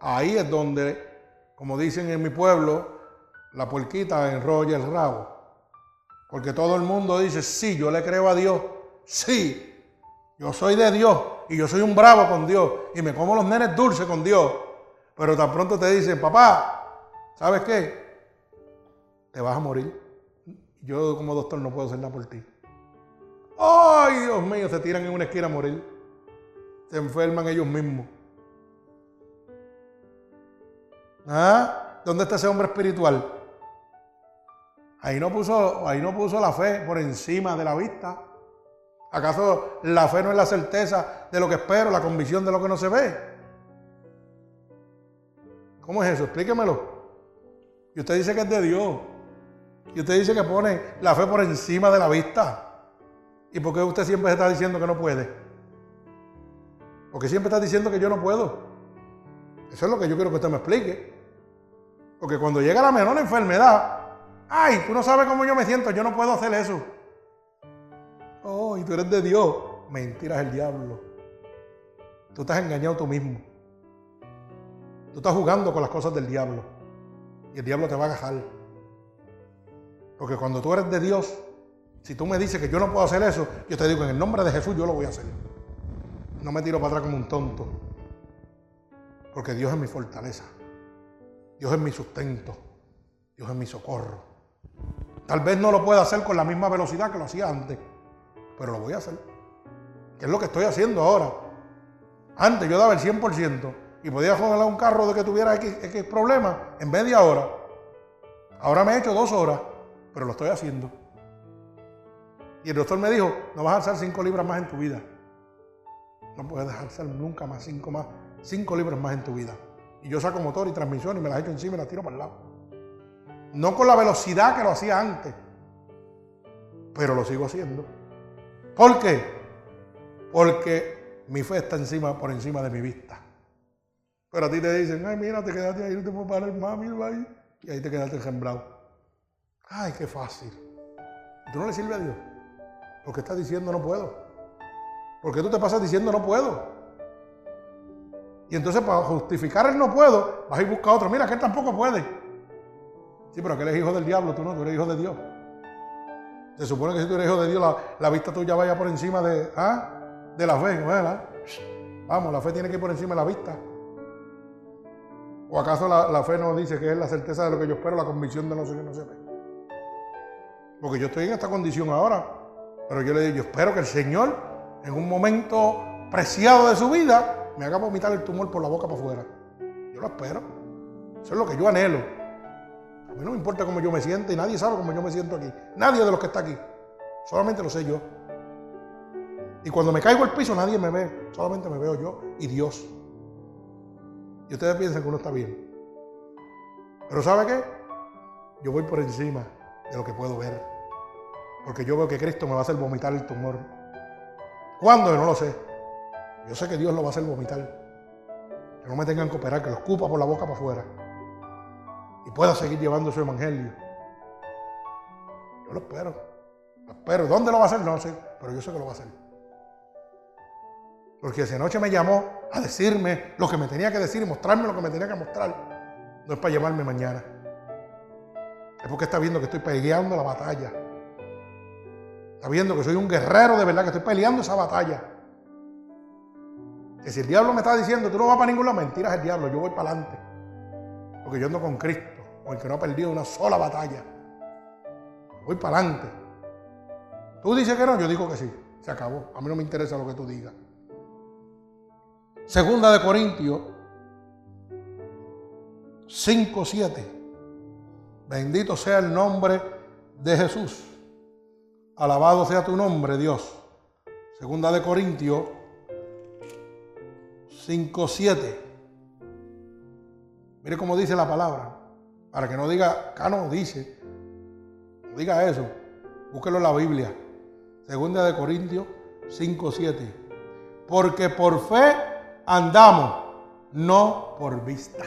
Ahí es donde, como dicen en mi pueblo, la puerquita enrolla el rabo. Porque todo el mundo dice, sí, yo le creo a Dios. Sí, yo soy de Dios y yo soy un bravo con Dios y me como los nenes dulces con Dios. Pero tan pronto te dicen, papá, ¿sabes qué? Te vas a morir. Yo como doctor no puedo hacer nada por ti. ¡Ay, Dios mío! Se tiran en una esquina a morir. Se enferman ellos mismos. ¿Ah? ¿Dónde está ese hombre espiritual? Ahí no puso, ahí no puso la fe por encima de la vista. ¿Acaso la fe no es la certeza de lo que espero, la convicción de lo que no se ve? ¿Cómo es eso? Explíquemelo. Y usted dice que es de Dios. Y usted dice que pone la fe por encima de la vista. ¿Y por qué usted siempre está diciendo que no puede? Porque siempre está diciendo que yo no puedo. Eso es lo que yo quiero que usted me explique. Porque cuando llega la menor enfermedad, ay, tú no sabes cómo yo me siento, yo no puedo hacer eso. Oh, y tú eres de Dios. Mentiras el diablo. Tú estás engañado tú mismo. Tú estás jugando con las cosas del diablo. Y el diablo te va a agarrar. Porque cuando tú eres de Dios, si tú me dices que yo no puedo hacer eso, yo te digo en el nombre de Jesús yo lo voy a hacer. No me tiro para atrás como un tonto. Porque Dios es mi fortaleza. Dios es mi sustento. Dios es mi socorro. Tal vez no lo pueda hacer con la misma velocidad que lo hacía antes, pero lo voy a hacer. Es lo que estoy haciendo ahora. Antes yo daba el 100% y podía a un carro de que tuviera X, X problema en media hora. Ahora me he hecho dos horas, pero lo estoy haciendo. Y el doctor me dijo, no vas a alzar cinco libras más en tu vida. No puedes alzar nunca más cinco, más, cinco libras más en tu vida. Y yo saco motor y transmisión y me las echo encima y las tiro para el lado. No con la velocidad que lo hacía antes, pero lo sigo haciendo. ¿Por qué? Porque mi fe está encima, por encima de mi vista. Pero a ti te dicen, ay, mira, te quedaste ahí, no te puedo parar ahí. Y ahí te quedaste sembrado. Ay, qué fácil. ¿Tú no le sirves a Dios? Porque estás diciendo no puedo. Porque tú te pasas diciendo no puedo. Y entonces para justificar el no puedo, vas a ir a otro. Mira, que él tampoco puede. Sí, pero aquel es hijo del diablo, tú no, tú eres hijo de Dios. Se supone que si tú eres hijo de Dios, la, la vista tuya vaya por encima de, ¿ah? de la fe. ¿verdad? Vamos, la fe tiene que ir por encima de la vista. ¿O acaso la, fe no dice que es la certeza de lo que yo espero, la convicción de sé qué no se ve? Porque yo estoy en esta condición ahora, pero yo le digo, yo espero que el Señor, en un momento preciado de su vida, me haga vomitar el tumor por la boca para afuera. Yo lo espero. Eso es lo que yo anhelo. A mí no me importa cómo yo me siento y nadie sabe cómo yo me siento aquí. Nadie de los que está aquí. Solamente lo sé yo. Y cuando me caigo al piso nadie me ve. Solamente me veo yo y Dios. Y ustedes piensan que uno está bien. Pero ¿sabe qué? Yo voy por encima de lo que puedo ver. Porque yo veo que Cristo me va a hacer vomitar el tumor. ¿Cuándo? No lo sé. Yo sé que Dios lo va a hacer vomitar. Que no me tengan que operar, que lo escupa por la boca para afuera. Y pueda seguir llevando su evangelio. Yo lo espero. Lo espero. ¿Dónde lo va a hacer? No sé. Pero yo sé que lo va a hacer. Porque esa noche me llamó a decirme lo que me tenía que decir y mostrarme lo que me tenía que mostrar. No es para llamarme mañana. Es porque está viendo que estoy peleando la batalla. Está viendo que soy un guerrero de verdad, que estoy peleando esa batalla. Que si el diablo me está diciendo, tú no vas para ningún lado, mentiras el diablo, yo voy para adelante. Porque yo ando con Cristo, con el que no ha perdido una sola batalla. Voy para adelante. Tú dices que no, yo digo que sí. Se acabó. A mí no me interesa lo que tú digas. Segunda de Corintios 5, 7. Bendito sea el nombre de Jesús. Alabado sea tu nombre, Dios. Segunda de Corintios 5, 7. Mire cómo dice la palabra. Para que no diga, acá no dice. No diga eso. Búsquelo en la Biblia. Segunda de Corintios 5, 7. Porque por fe andamos, no por vista.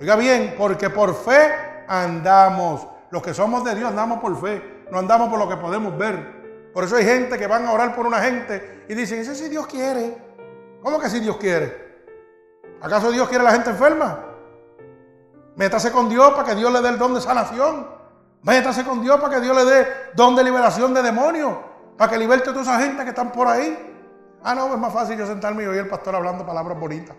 Oiga bien, porque por fe andamos. Los que somos de Dios andamos por fe, no andamos por lo que podemos ver. Por eso hay gente que van a orar por una gente y dicen, ese si Dios quiere. ¿Cómo que si Dios quiere? ¿Acaso Dios quiere a la gente enferma? Métase con Dios para que Dios le dé el don de sanación. Métase con Dios para que Dios le dé don de liberación de demonios. Para que liberte a toda esa gente que están por ahí. Ah, no, es más fácil yo sentarme y oír al pastor hablando palabras bonitas.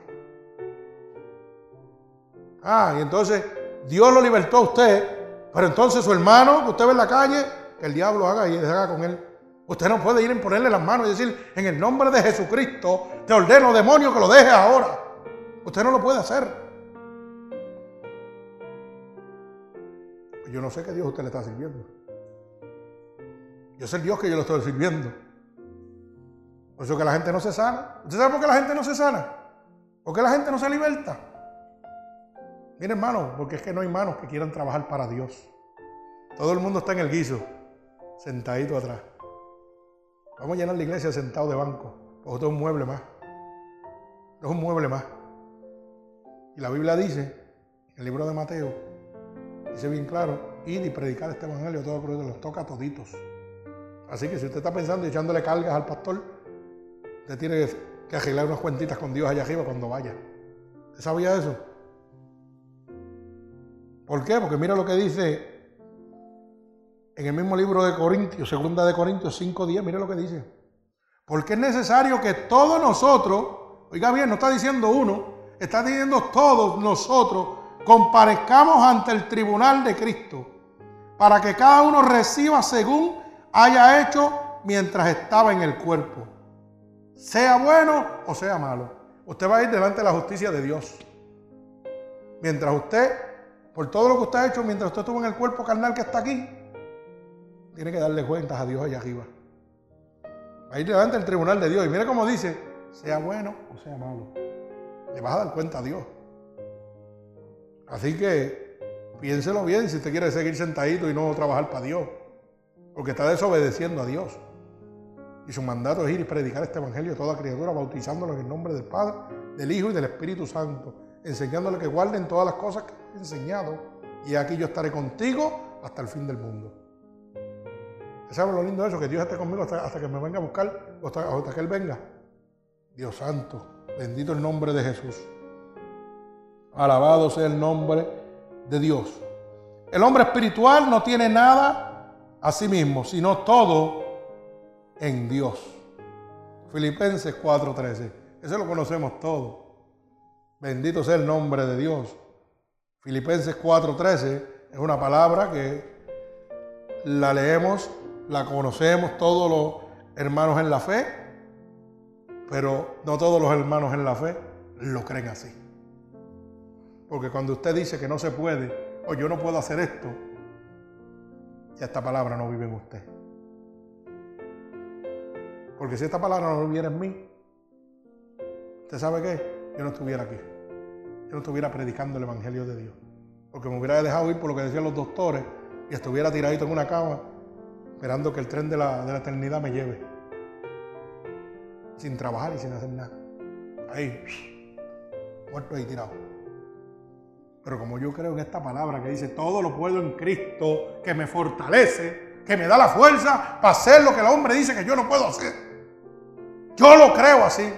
Ah, y entonces Dios lo libertó a usted, pero entonces su hermano que usted ve en la calle, que el diablo haga y haga con él. Usted no puede ir y ponerle las manos y decir, en el nombre de Jesucristo, te ordeno, demonio, que lo deje ahora. Usted no lo puede hacer. Yo no sé qué Dios usted le está sirviendo. Yo sé el Dios que yo le estoy sirviendo. Por eso que la gente no se sana. ¿Usted sabe por qué la gente no se sana? ¿Por qué la gente no se liberta? Mire, hermano, porque es que no hay manos que quieran trabajar para Dios. Todo el mundo está en el guiso, sentadito atrás. Vamos a llenar la iglesia sentado de banco. Esto es un mueble más. Esto es un mueble más. Y la Biblia dice, en el libro de Mateo, dice bien claro, ir y predicar este evangelio a todo el los toca a toditos. Así que si usted está pensando y echándole cargas al pastor, usted tiene que arreglar unas cuentitas con Dios allá arriba cuando vaya. ¿Usted sabía eso? ¿Por qué? Porque mira lo que dice en el mismo libro de Corintios, segunda de Corintios 5.10, mire lo que dice. Porque es necesario que todos nosotros, oiga bien, no está diciendo uno, está diciendo todos nosotros, comparezcamos ante el tribunal de Cristo, para que cada uno reciba según haya hecho mientras estaba en el cuerpo, sea bueno o sea malo. Usted va a ir delante de la justicia de Dios. Mientras usted, por todo lo que usted ha hecho, mientras usted estuvo en el cuerpo carnal que está aquí, tiene que darle cuentas a Dios allá arriba. Ahí delante del tribunal de Dios. Y mira cómo dice, sea bueno o sea malo. Le vas a dar cuenta a Dios. Así que piénselo bien si usted quiere seguir sentadito y no trabajar para Dios. Porque está desobedeciendo a Dios. Y su mandato es ir y predicar este evangelio a toda criatura, bautizándolo en el nombre del Padre, del Hijo y del Espíritu Santo, enseñándole que guarden todas las cosas que he enseñado. Y aquí yo estaré contigo hasta el fin del mundo. ¿Saben lo lindo de eso? Que Dios esté conmigo hasta, que me venga a buscar, hasta, hasta que Él venga. Dios santo, bendito el nombre de Jesús. Alabado sea el nombre de Dios. El hombre espiritual no tiene nada a sí mismo, sino todo en Dios. Filipenses 4:13. Eso lo conocemos todos. Bendito sea el nombre de Dios. Filipenses 4:13 es una palabra que la leemos la conocemos todos los hermanos en la fe, pero no todos los hermanos en la fe lo creen así. Porque cuando usted dice que no se puede, o yo no puedo hacer esto, ya esta palabra no vive en usted. Porque si esta palabra no viviera en mí, ¿usted sabe qué? Yo no estuviera aquí. Yo no estuviera predicando el Evangelio de Dios. Porque me hubiera dejado ir por lo que decían los doctores y estuviera tiradito en una cama esperando que el tren de la, eternidad me lleve. Sin trabajar y sin hacer nada. Ahí, muerto ahí tirado. Pero como yo creo en esta palabra que dice, todo lo puedo en Cristo, que me fortalece, que me da la fuerza para hacer lo que el hombre dice que yo no puedo hacer. Yo lo creo así.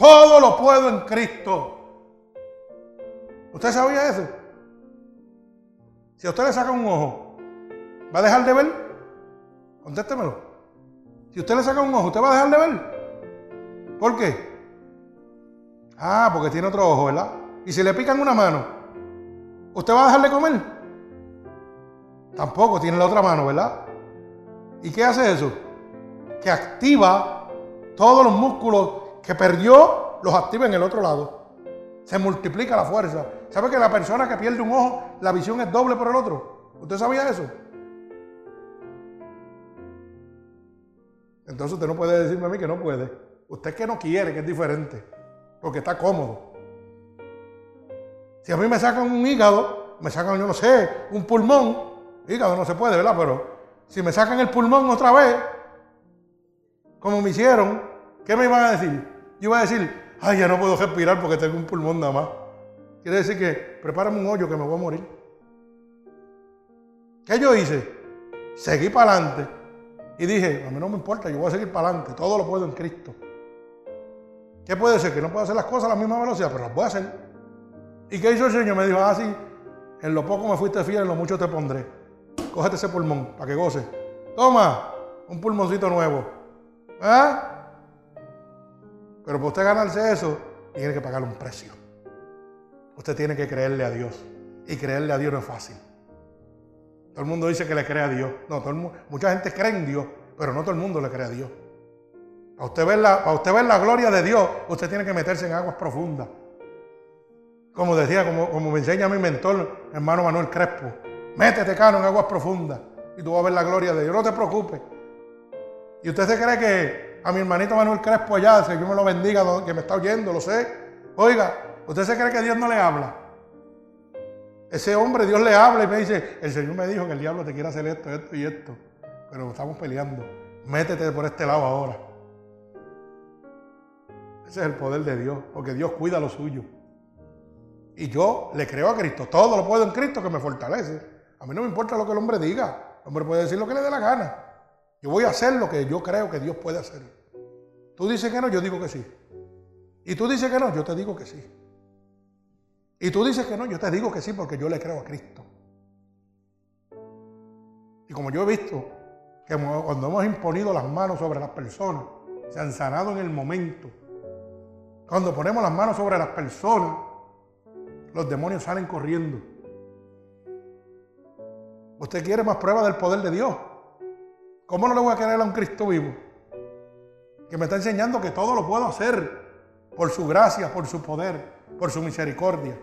Todo lo puedo en Cristo. ¿Usted sabía eso? Si a usted le saca un ojo, ¿va a dejar de ver? Contéstemelo. Si usted le saca un ojo, ¿usted va a dejar de ver? ¿Por qué? Ah, porque tiene otro ojo, ¿verdad? Y si le pican una mano, ¿usted va a dejar de comer? Tampoco tiene la otra mano, ¿verdad? ¿Y qué hace eso? Que activa todos los músculos que perdió, los activa en el otro lado. Se multiplica la fuerza. ¿Sabe que la persona que pierde un ojo, la visión es doble por el otro? ¿Usted sabía eso? Entonces usted no puede decirme a mí que no puede. Usted que no quiere, que es diferente, porque está cómodo. Si a mí me sacan un hígado, me sacan, yo no sé, un pulmón, hígado no se puede, ¿verdad? Pero si me sacan el pulmón otra vez, como me hicieron, ¿qué me iban a decir? Yo iba a decir, ay, ya no puedo respirar porque tengo un pulmón nada más. Quiere decir que prepárame un hoyo que me voy a morir. ¿Qué yo hice? Seguí para adelante y dije, a mí no me importa, yo voy a seguir para adelante, todo lo puedo en Cristo. ¿Qué puede ser? Que no puedo hacer las cosas a la misma velocidad, pero las voy a hacer. ¿Y qué hizo el Señor? Me dijo, ah, sí, en lo poco me fuiste fiel, en lo mucho te pondré. Cógete ese pulmón para que goce. Toma, un pulmoncito nuevo. ¿Ah? Pero para usted ganarse eso, tiene que pagar un precio. Usted tiene que creerle a Dios. Y creerle a Dios no es fácil. Todo el mundo dice que le cree a Dios. No, mucha gente cree en Dios, pero no todo el mundo le cree a Dios. Para usted, ver la, usted ver la gloria de Dios, usted tiene que meterse en aguas profundas. Como decía, como, como me enseña mi mentor, hermano Manuel Crespo. Métete, cano, en aguas profundas y tú vas a ver la gloria de Dios. No te preocupes. Y usted se cree que a mi hermanito Manuel Crespo allá, que Dios me lo bendiga, que me está oyendo, lo sé. Oiga, ¿usted se cree que Dios no le habla? Ese hombre, Dios le habla y me dice, el Señor me dijo que el diablo te quiere hacer esto, esto y esto. Pero estamos peleando. Métete por este lado ahora. Ese es el poder de Dios, porque Dios cuida lo suyo. Y yo le creo a Cristo. Todo lo puedo en Cristo que me fortalece. A mí no me importa lo que el hombre diga. El hombre puede decir lo que le dé la gana. Yo voy a hacer lo que yo creo que Dios puede hacer. Tú dices que no, yo digo que sí. Y tú dices que no, yo te digo que sí. Y tú dices que no, yo te digo que sí porque yo le creo a Cristo. Y como yo he visto que cuando hemos imponido las manos sobre las personas, se han sanado en el momento. Cuando ponemos las manos sobre las personas, los demonios salen corriendo. ¿Usted quiere más pruebas del poder de Dios? ¿Cómo no le voy a querer a un Cristo vivo? Que me está enseñando que todo lo puedo hacer por su gracia, por su poder, por su misericordia.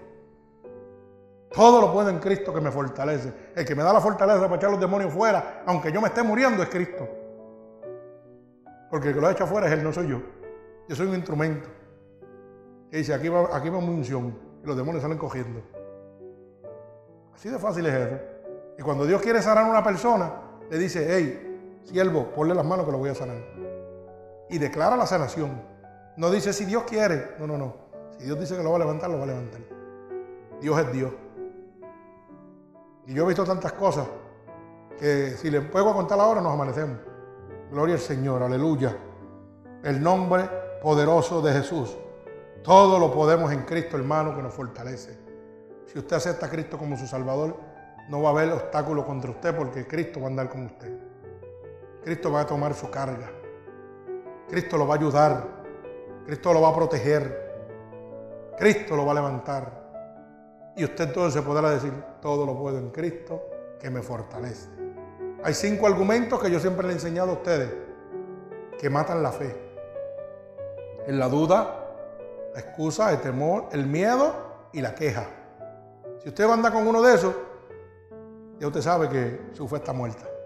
Todo lo puedo en Cristo que me fortalece. El que me da la fortaleza para echar los demonios fuera, aunque yo me esté muriendo, es Cristo. Porque el que lo echa fuera es Él, no soy yo. Yo soy un instrumento. Y dice, aquí va, aquí va mi unción los demonios salen cogiendo. Así de fácil es eso. Y cuando Dios quiere sanar a una persona, le dice, hey, siervo, ponle las manos que lo voy a sanar. Y declara la sanación. No dice si Dios quiere. No, no, no. Si Dios dice que lo va a levantar, lo va a levantar. Dios es Dios. Y yo he visto tantas cosas que si le puedo contar ahora nos amanecemos. Gloria al Señor, aleluya. El nombre poderoso de Jesús. Todo lo podemos en Cristo, hermano, que nos fortalece. Si usted acepta a Cristo como su Salvador, no va a haber obstáculo contra usted porque Cristo va a andar con usted. Cristo va a tomar su carga. Cristo lo va a ayudar. Cristo lo va a proteger. Cristo lo va a levantar. Y usted entonces podrá decir, todo lo puedo en Cristo que me fortalece. Hay cinco argumentos que yo siempre le he enseñado a ustedes que matan la fe. En la duda, la excusa, el temor, el miedo y la queja. Si usted anda con uno de esos, ya usted sabe que su fe está muerta.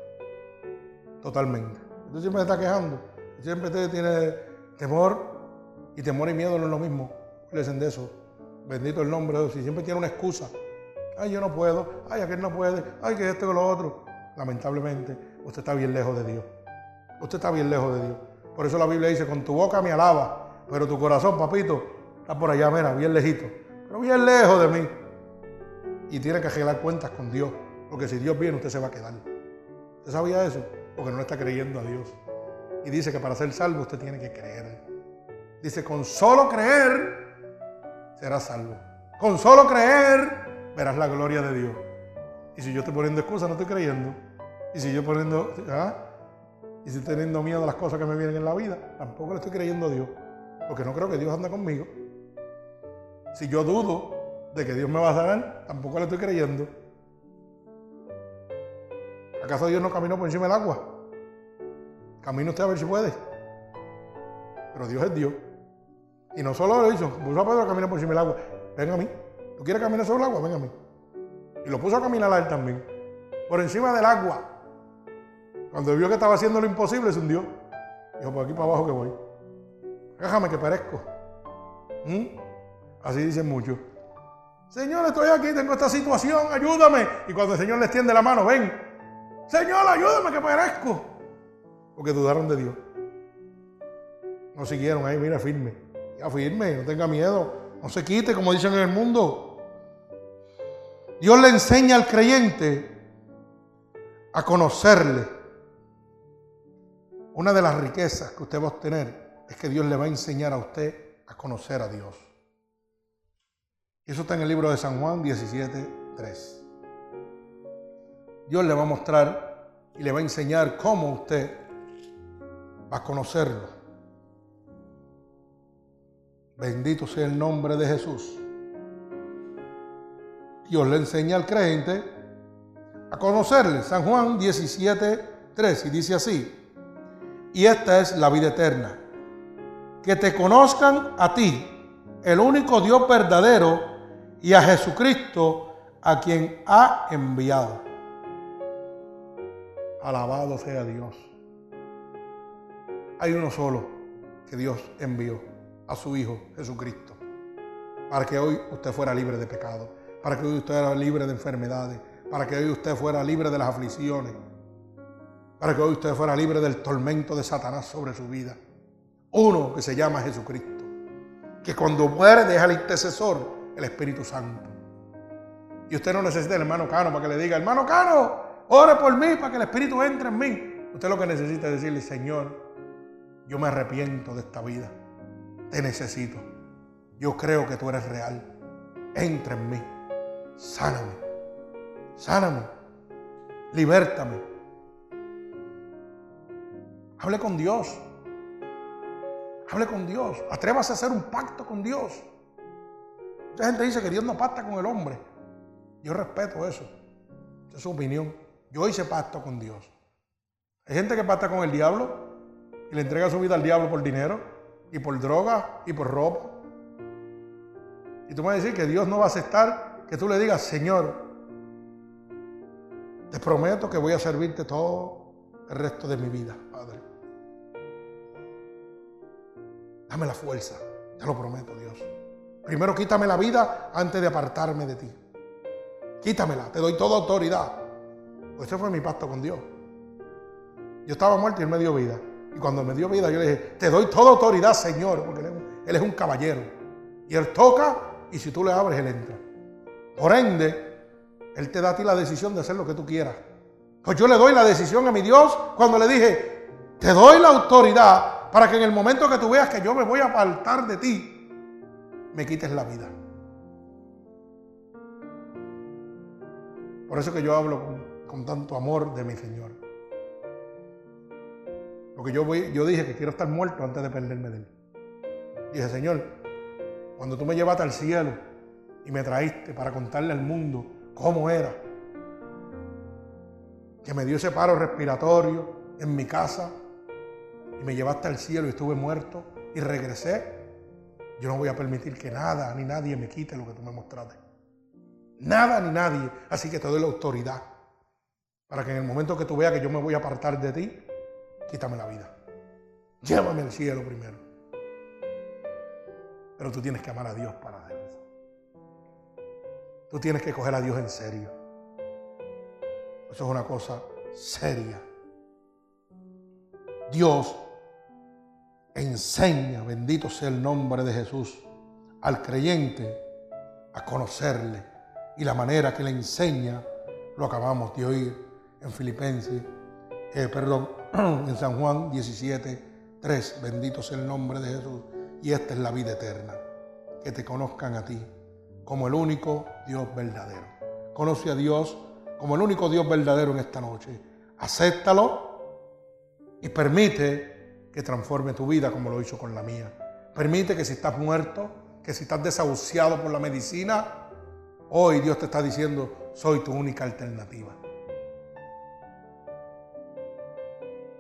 Totalmente. Usted siempre está quejando. Siempre tiene temor y temor y miedo no es lo mismo. Cuídense de eso. Bendito el nombre de Dios. Si siempre tiene una excusa. Ay, yo no puedo. Ay, aquel no puede. Ay, que esto y lo otro. Lamentablemente, usted está bien lejos de Dios. Usted está bien lejos de Dios. Por eso la Biblia dice, con tu boca me alaba, pero tu corazón, papito, Está por allá, mira, bien lejito. Pero bien lejos de mí. Y tiene que arreglar cuentas con Dios. Porque si Dios viene, usted se va a quedar. ¿Usted sabía eso? Porque no está creyendo a Dios. Y dice que para ser salvo usted tiene que creer. Dice, con solo creer serás salvo. Con solo creer verás la gloria de Dios. Y si yo estoy poniendo excusas, no estoy creyendo. Y si yo poniendo, ¿ah? y si estoy teniendo miedo a las cosas que me vienen en la vida, tampoco le estoy creyendo a Dios. Porque no creo que Dios anda conmigo. Si yo dudo de que Dios me va a sanar, tampoco le estoy creyendo. ¿Acaso Dios no caminó por encima del agua? Camina usted a ver si puede. Pero Dios es Dios. Y no solo lo hizo, puso a Pedro a caminar por encima del agua. Ven a mí. ¿Tú quieres caminar sobre el agua? Ven a mí. Y lo puso a caminar a él también. Por encima del agua. Cuando vio que estaba haciendo lo imposible, se hundió. Dijo, por aquí para abajo que voy. Déjame que parezco. ¿Mm? Así dicen muchos. Señor, estoy aquí, tengo esta situación, ayúdame. Y cuando el Señor les tiende la mano, ven. Señor, ayúdame que perezco. Porque dudaron de Dios. No siguieron ahí, mira, firme. Ya firme, no tenga miedo. No se quite, como dicen en el mundo. Dios le enseña al creyente a conocerle. Una de las riquezas que usted va a obtener es que Dios le va a enseñar a usted a conocer a Dios. Eso está en el libro de San Juan 17, 3. Dios le va a mostrar y le va a enseñar cómo usted va a conocerlo. Bendito sea el nombre de Jesús. Dios le enseña al creyente a conocerle. San Juan 17, 3 y dice así. Y esta es la vida eterna. Que te conozcan a ti, el único Dios verdadero y a Jesucristo a quien ha enviado. Alabado sea Dios. Hay uno solo que Dios envió a su Hijo Jesucristo para que hoy usted fuera libre de pecado, para que hoy usted fuera libre de enfermedades, para que hoy usted fuera libre de las aflicciones, para que hoy usted fuera libre del tormento de Satanás sobre su vida. Uno que se llama Jesucristo, que cuando muere deja el intercesor, el Espíritu Santo. Y usted no necesita el hermano Cano para que le diga, hermano Cano, ore por mí para que el Espíritu entre en mí. Usted lo que necesita es decirle, Señor, yo me arrepiento de esta vida, te necesito. Yo creo que tú eres real. Entra en mí. Sáname. Sáname. Libértame. Hable con Dios. Hable con Dios. Atrévase a hacer un pacto con Dios. Mucha gente dice que Dios no pacta con el hombre. Yo respeto eso. Esa es su opinión. Yo hice pacto con Dios. Hay gente que pacta con el diablo y le entrega su vida al diablo por dinero y por droga y por ropa. Y tú me vas a decir que Dios no va a aceptar que tú le digas, Señor, te prometo que voy a servirte todo el resto de mi vida, Padre. Dame la fuerza, te lo prometo, Dios. Primero quítame la vida antes de apartarme de ti. Quítamela, te doy toda autoridad. Pues ese fue mi pacto con Dios. Yo estaba muerto y Él me dio vida. Y cuando me dio vida, yo le dije, te doy toda autoridad, Señor, porque Él es un caballero. Y Él toca y si tú le abres, Él entra. Por ende, Él te da a ti la decisión de hacer lo que tú quieras. Pues yo le doy la decisión a mi Dios cuando le dije, te doy la autoridad para que en el momento que tú veas que yo me voy a apartar de ti, me quites la vida. Por eso que yo hablo con, tanto amor de mi Señor. Porque yo, yo dije que quiero estar muerto antes de perderme de Él. Dije, Señor, cuando tú me llevaste al cielo y me traíste para contarle al mundo cómo era, que me dio ese paro respiratorio en mi casa y me llevaste al cielo y estuve muerto y regresé, yo no voy a permitir que nada ni nadie me quite lo que tú me mostraste. Nada ni nadie. Así que te doy la autoridad para que en el momento que tú veas que yo me voy a apartar de ti, quítame la vida. Llévame al cielo primero. Pero tú tienes que amar a Dios para hacer eso. Tú tienes que coger a Dios en serio. Eso es una cosa seria. Dios enseña, bendito sea el nombre de Jesús, al creyente a conocerle. Y la manera que le enseña lo acabamos de oír en Filipenses, eh, perdón, en San Juan 17, 3. Bendito sea el nombre de Jesús. Y esta es la vida eterna, que te conozcan a ti como el único Dios verdadero. Conoce a Dios como el único Dios verdadero en esta noche. Acéptalo y permite que transforme tu vida como lo hizo con la mía. Permite que si estás muerto, que si estás desahuciado por la medicina, hoy Dios te está diciendo, soy tu única alternativa.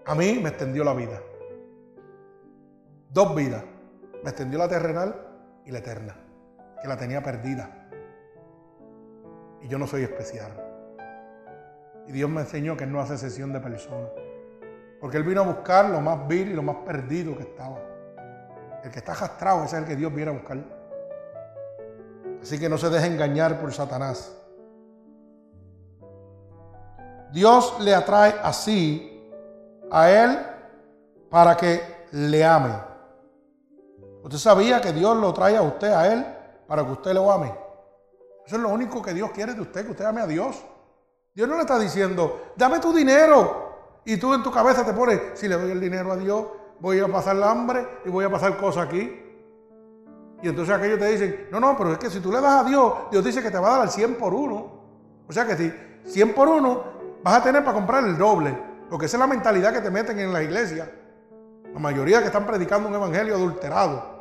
A mí me extendió la vida. Dos vidas. Me extendió la terrenal y la eterna, que la tenía perdida. Y yo no soy especial. Y Dios me enseñó que Él no hace sesión de personas. Porque Él vino a buscar lo más vil y lo más perdido que estaba. El que está arrastrado es el que Dios viene a buscar. Así que no se deje engañar por Satanás. Dios le atrae así a Él para que le ame. Usted sabía que Dios lo trae a usted, a Él, para que usted lo ame. Eso es lo único que Dios quiere de usted, que usted ame a Dios. Dios no le está diciendo, dame tu dinero. Y tú en tu cabeza te pones, si le doy el dinero a Dios, voy a pasar la hambre y voy a pasar cosas aquí. Y entonces aquellos te dicen, no, no, pero es que si tú le das a Dios, Dios dice que te va a dar al 100 por uno. O sea que si 100 por uno, vas a tener para comprar el doble. Porque esa es la mentalidad que te meten en la iglesia. La mayoría que están predicando un evangelio adulterado.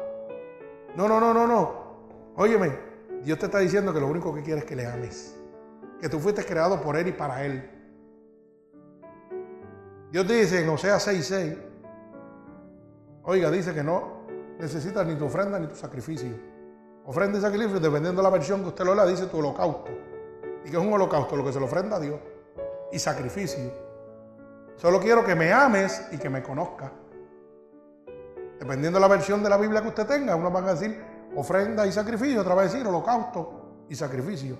No, no, no, no, no. Óyeme, Dios te está diciendo que lo único que quiere es que le ames. Que tú fuiste creado por Él y para Él. Dios dice en Oseas 6:6, oiga, dice que no necesitas ni tu ofrenda ni tu sacrificio. Ofrenda y sacrificio, dependiendo de la versión que usted lo lea, dice tu holocausto. ¿Y que es un holocausto? Lo que se le ofrenda a Dios. Y sacrificio. Solo quiero que me ames y que me conozcas. Dependiendo de la versión de la Biblia que usted tenga, unos van a decir ofrenda y sacrificio, otra va a decir holocausto y sacrificio.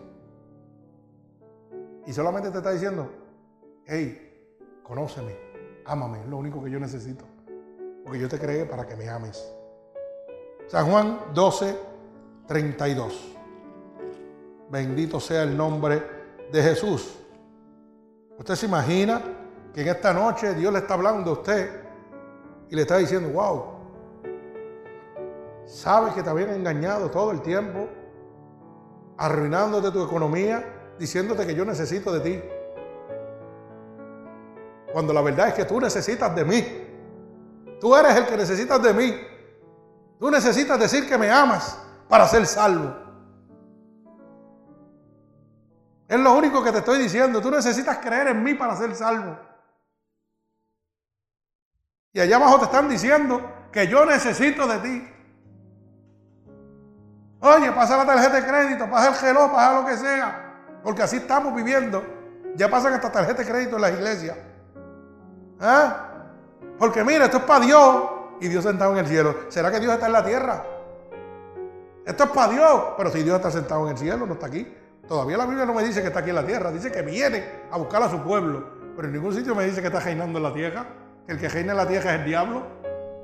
Y solamente te está diciendo, hey, conóceme, ámame, es lo único que yo necesito. Porque yo te creé para que me ames. San Juan 12, 32. Bendito sea el nombre de Jesús. Usted se imagina que en esta noche Dios le está hablando a usted y le está diciendo, wow, Sabes que te habían engañado todo el tiempo, arruinándote tu economía, diciéndote que yo necesito de ti. Cuando la verdad es que tú necesitas de mí. Tú eres el que necesitas de mí. Tú necesitas decir que me amas para ser salvo. Es lo único que te estoy diciendo. Tú necesitas creer en mí para ser salvo. Y allá abajo te están diciendo que yo necesito de ti. Oye, pasa la tarjeta de crédito, pasa el geló, pasa lo que sea. Porque así estamos viviendo. Ya pasan esta tarjeta de crédito en las iglesias. ¿Eh? Porque mira, esto es para Dios y Dios sentado en el cielo. ¿Será que Dios está en la tierra? Esto es para Dios. Pero si Dios está sentado en el cielo, no está aquí. Todavía la Biblia no me dice que está aquí en la tierra. Dice que viene a buscar a su pueblo. Pero en ningún sitio me dice que está reinando en la tierra. El que reina la tierra es el diablo.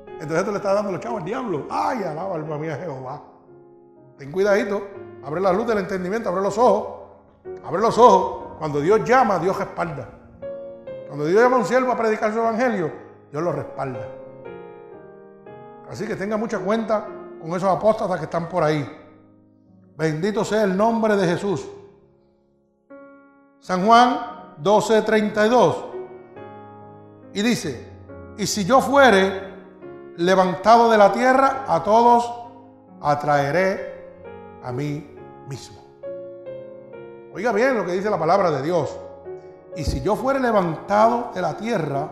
Entonces tú le estás dando los chavos al diablo. Ay, alaba alma mía Jehová. Ten cuidadito, abre la luz del entendimiento, abre los ojos, abre los ojos. Cuando Dios llama, Dios respalda. Cuando Dios llama a un siervo a predicar su evangelio, Dios lo respalda. Así que tenga mucha cuenta con esos apóstatas que están por ahí. Bendito sea el nombre de Jesús. San Juan 12:32. Y dice, y si yo fuere levantado de la tierra, a todos atraeré a mí mismo. Oiga bien lo que dice la palabra de Dios. Y si yo fuere levantado de la tierra,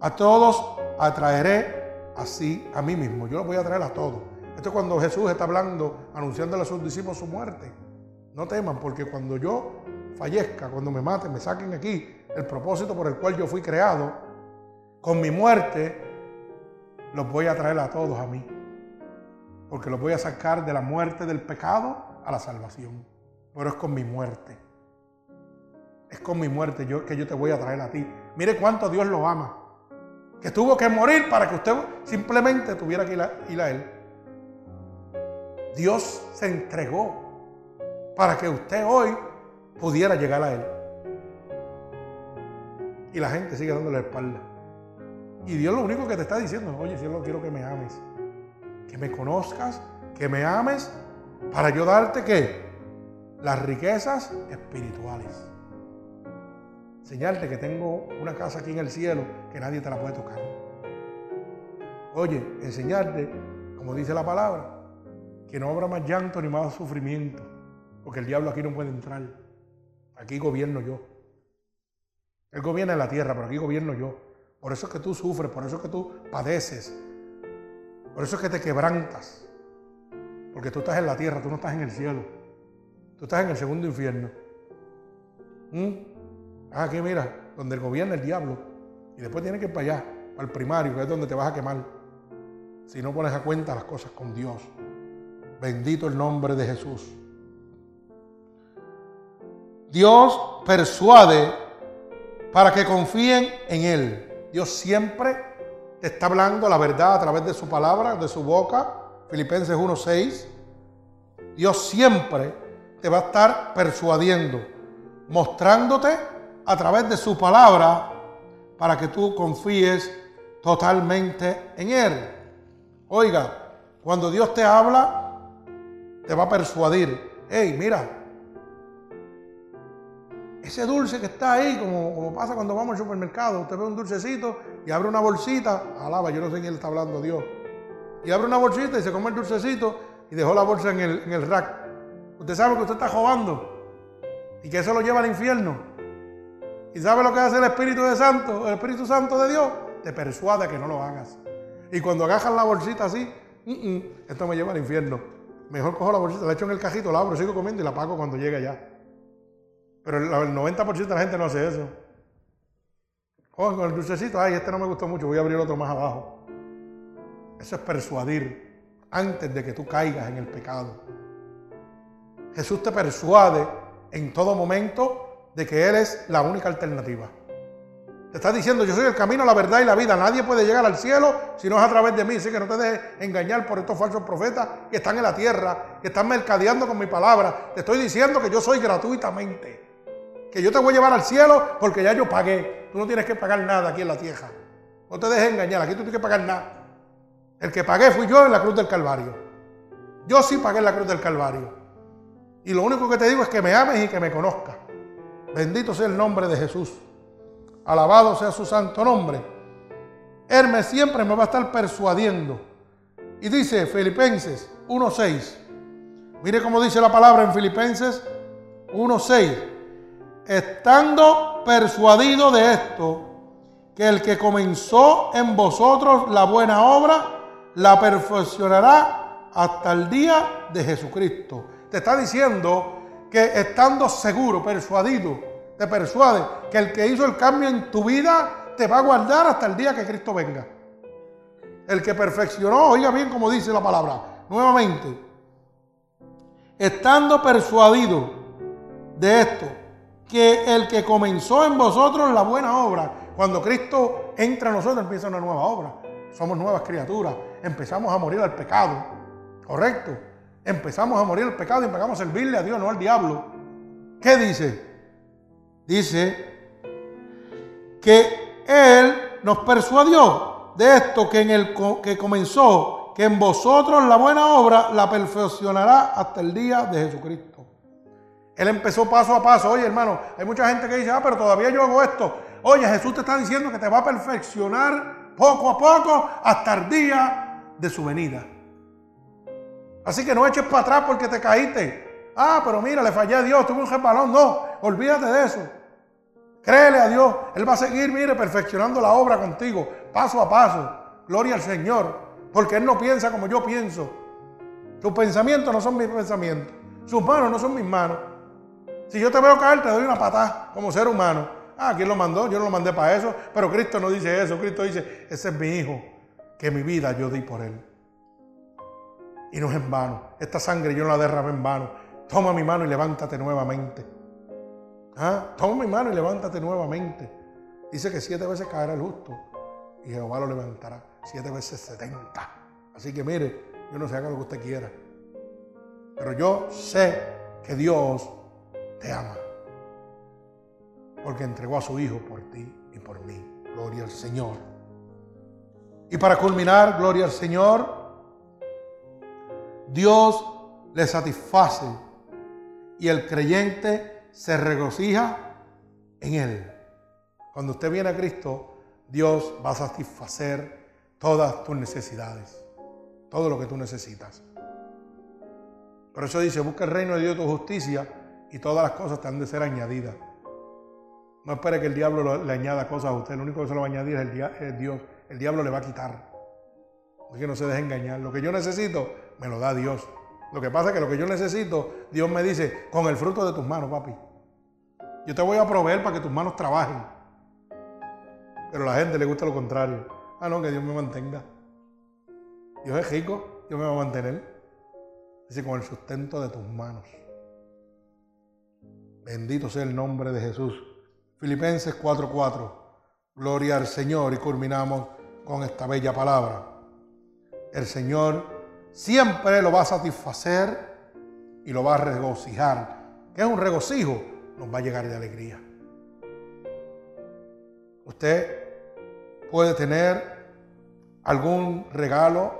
a todos atraeré así a mí mismo. Yo los voy a traer a todos. Esto es cuando Jesús está hablando, anunciándole a sus discípulos su muerte. No teman, porque cuando yo fallezca, cuando me maten, me saquen aquí, el propósito por el cual yo fui creado, con mi muerte, los voy a traer a todos a mí porque los voy a sacar de la muerte del pecado a la salvación. Pero es con mi muerte. Es con mi muerte que yo te voy a traer a ti. Mire cuánto Dios lo ama. Que tuvo que morir para que usted simplemente tuviera que ir a, ir a Él. Dios se entregó para que usted hoy pudiera llegar a Él. Y la gente sigue dándole la espalda. Y Dios lo único que te está diciendo, oye, yo quiero que me ames que me conozcas, que me ames, para yo darte qué? Las riquezas espirituales. Enseñarte que tengo una casa aquí en el cielo que nadie te la puede tocar. Oye, enseñarte, como dice la palabra, que no habrá más llanto ni más sufrimiento, porque el diablo aquí no puede entrar. Aquí gobierno yo. Él gobierna en la tierra, pero aquí gobierno yo. Por eso es que tú sufres, por eso es que tú padeces, por eso es que te quebrantas. Porque tú estás en la tierra, tú no estás en el cielo. Tú estás en el segundo infierno. ¿Mm? Aquí mira, donde gobierna el diablo. Y después tienes que ir para allá, para el primario, que es donde te vas a quemar. Si no pones a cuenta las cosas con Dios. Bendito el nombre de Jesús. Dios persuade para que confíen en Él. Dios siempre te está hablando la verdad a través de su palabra, de su boca. Filipenses 1:6. Dios siempre te va a estar persuadiendo, mostrándote a través de su palabra para que tú confíes totalmente en Él. Oiga, cuando Dios te habla, te va a persuadir. Hey, mira, ese dulce que está ahí, como, pasa cuando vamos al supermercado, usted ve un dulcecito y abre una bolsita, alaba, yo no sé quién le está hablando Dios, y abre una bolsita y se come el dulcecito y dejó la bolsa en el, en rack. Usted sabe que usted está jugando y que eso lo lleva al infierno. ¿Y sabe lo que hace el Espíritu de Santo, el Espíritu Santo de Dios? Te persuade que no lo hagas. Y cuando agajas la bolsita así, esto me lleva al infierno. Mejor cojo la bolsita, la echo en el cajito, la abro, sigo comiendo y la pago cuando llegue allá. Pero el 90% de la gente no hace eso. Joven con el dulcecito, ay, este no me gustó mucho, voy a abrir otro más abajo. Eso es persuadir antes de que tú caigas en el pecado. Jesús te persuade en todo momento de que Él es la única alternativa. Te está diciendo, yo soy el camino, la verdad y la vida. Nadie puede llegar al cielo si no es a través de mí. Así que no te dejes engañar por estos falsos profetas que están en la tierra, que están mercadeando con mi palabra. Te estoy diciendo que yo soy gratuitamente. Que yo te voy a llevar al cielo porque ya yo pagué. Tú no tienes que pagar nada aquí en la tierra. No te dejes engañar, aquí tú tienes que pagar nada. El que pagué fui yo en la cruz del Calvario. Yo sí pagué en la cruz del Calvario. Y lo único que te digo es que me ames y que me conozcas. Bendito sea el nombre de Jesús. Alabado sea su santo nombre. Hermes siempre me va a estar persuadiendo. Y dice Filipenses 1.6. Mire cómo dice la palabra en Filipenses 1.6. Estando persuadido de esto, que el que comenzó en vosotros la buena obra, la perfeccionará hasta el día de Jesucristo. Te está diciendo que estando seguro, persuadido, te persuade que el que hizo el cambio en tu vida te va a guardar hasta el día que Cristo venga. El que perfeccionó, oiga bien como dice la palabra, nuevamente, estando persuadido de esto, que el que comenzó en vosotros la buena obra, cuando Cristo entra a nosotros empieza una nueva obra. Somos nuevas criaturas, empezamos a morir al pecado, ¿correcto? Empezamos a morir al pecado y empezamos a servirle a Dios, no al diablo. ¿Qué dice? dice que Él nos persuadió de esto que en el que comenzó, que en vosotros la buena obra la perfeccionará hasta el día de Jesucristo. Él empezó paso a paso. Oye, hermano, hay mucha gente que dice, ah, pero todavía yo hago esto. Oye, Jesús te está diciendo que te va a perfeccionar poco a poco hasta el día de su venida. Así que no eches para atrás porque te caíste. Ah, pero mira, le fallé a Dios, tuve un resbalón. No, olvídate de eso. Créele a Dios. Él va a seguir, mire, perfeccionando la obra contigo, paso a paso. Gloria al Señor. Porque Él no piensa como yo pienso. Tus pensamientos no son mis pensamientos. Sus manos no son mis manos. Si yo te veo caer, te doy una patada como ser humano. Ah, ¿quién lo mandó? Yo no lo mandé para eso. Pero Cristo no dice eso. Cristo dice, ese es mi hijo, que mi vida yo di por él. Y no es en vano. Esta sangre yo no la derramé en vano. Toma mi mano y levántate nuevamente. ¿Ah? Toma mi mano y levántate nuevamente. Dice que siete veces caerá el justo y Jehová lo levantará. Siete veces setenta. Así que mire, yo no sé haga lo que usted quiera. Pero yo sé que Dios te ama. Porque entregó a su Hijo por ti y por mí. Gloria al Señor. Y para culminar, gloria al Señor, Dios le satisface y el creyente se regocija en Él. Cuando usted viene a Cristo, Dios va a satisfacer todas tus necesidades, todo lo que tú necesitas. Por eso dice, busca el reino de Dios tu justicia y todas las cosas te han de ser añadidas. No espere que el diablo le añada cosas a usted, lo único que se lo va a añadir es, el, Dios. El diablo le va a quitar. Así que no se deje engañar. Lo que yo necesito, me lo da Dios. Lo que pasa es que lo que yo necesito, Dios me dice, con el fruto de tus manos, papi. Yo te voy a proveer para que tus manos trabajen. Pero a la gente le gusta lo contrario. Ah, no, que Dios me mantenga. Dios es rico, Dios me va a mantener. Dice, con el sustento de tus manos. Bendito sea el nombre de Jesús. Filipenses 4:4. Gloria al Señor y culminamos con esta bella palabra. El Señor siempre lo va a satisfacer y lo va a regocijar. ¿Qué es un regocijo? Nos va a llegar de alegría. Usted puede tener algún regalo,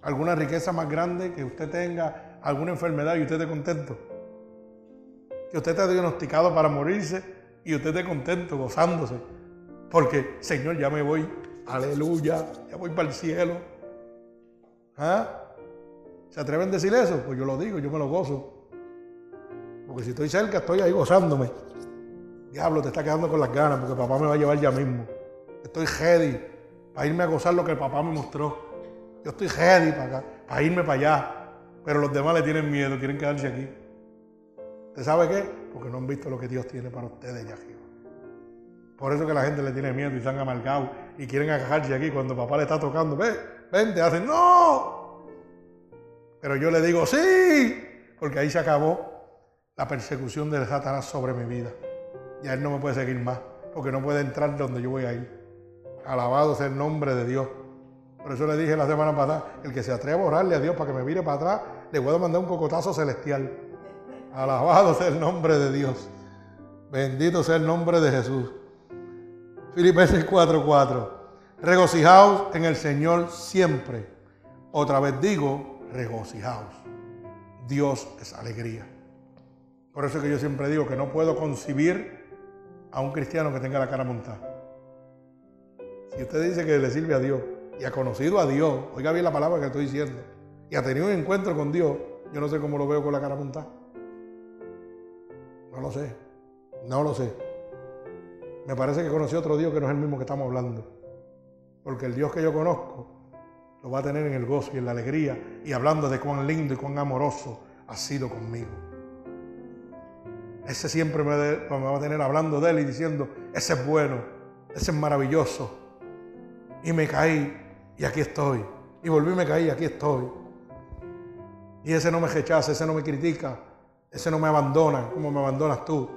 alguna riqueza más grande que usted tenga, alguna enfermedad y usted esté contento. Que usted esté diagnosticado para morirse y usted esté contento, gozándose. Porque, Señor, ya me voy, aleluya, ya voy para el cielo. ¿Ah? ¿Se atreven a decir eso? Pues yo lo digo, yo me lo gozo. Porque si estoy cerca, estoy ahí gozándome. Diablo, te está quedando con las ganas porque papá me va a llevar ya mismo. Estoy ready para irme a gozar lo que el papá me mostró. Yo estoy ready para, para irme para allá. Pero los demás le tienen miedo, quieren quedarse aquí. ¿Usted sabe qué? Porque no han visto lo que Dios tiene para ustedes arriba. Por eso que la gente le tiene miedo y están amargados y quieren agajarse aquí cuando papá le está tocando. Ve, vente, hacen, no. Pero yo le digo, sí, porque ahí se acabó la persecución de Satanás sobre mi vida. Ya él no me puede seguir más, porque no puede entrar donde yo voy a ir. Alabado sea el nombre de Dios. Por eso le dije la semana pasada, el que se atreva a orarle a Dios para que me mire para atrás, le puedo mandar un cocotazo celestial. Alabado sea el nombre de Dios. Bendito sea el nombre de Jesús. Filipenses 4:4. Regocijaos en el Señor siempre. Otra vez digo, regocijaos. Dios es alegría. Por eso es que yo siempre digo que no puedo concebir a un cristiano que tenga la cara montada. Si usted dice que le sirve a Dios y ha conocido a Dios, oiga bien la palabra que estoy diciendo, y ha tenido un encuentro con Dios, yo no sé cómo lo veo con la cara montada. No lo sé, no lo sé. Me parece que conocí otro Dios que no es el mismo que estamos hablando. Porque el Dios que yo conozco lo va a tener en el gozo y en la alegría y hablando de cuán lindo y cuán amoroso ha sido conmigo. Ese siempre me, va a tener hablando de él y diciendo, ese es bueno, ese es maravilloso. Y me caí y aquí estoy. Y volví me caí y aquí estoy. Y ese no me rechaza, ese no me critica, ese no me abandona como me abandonas tú.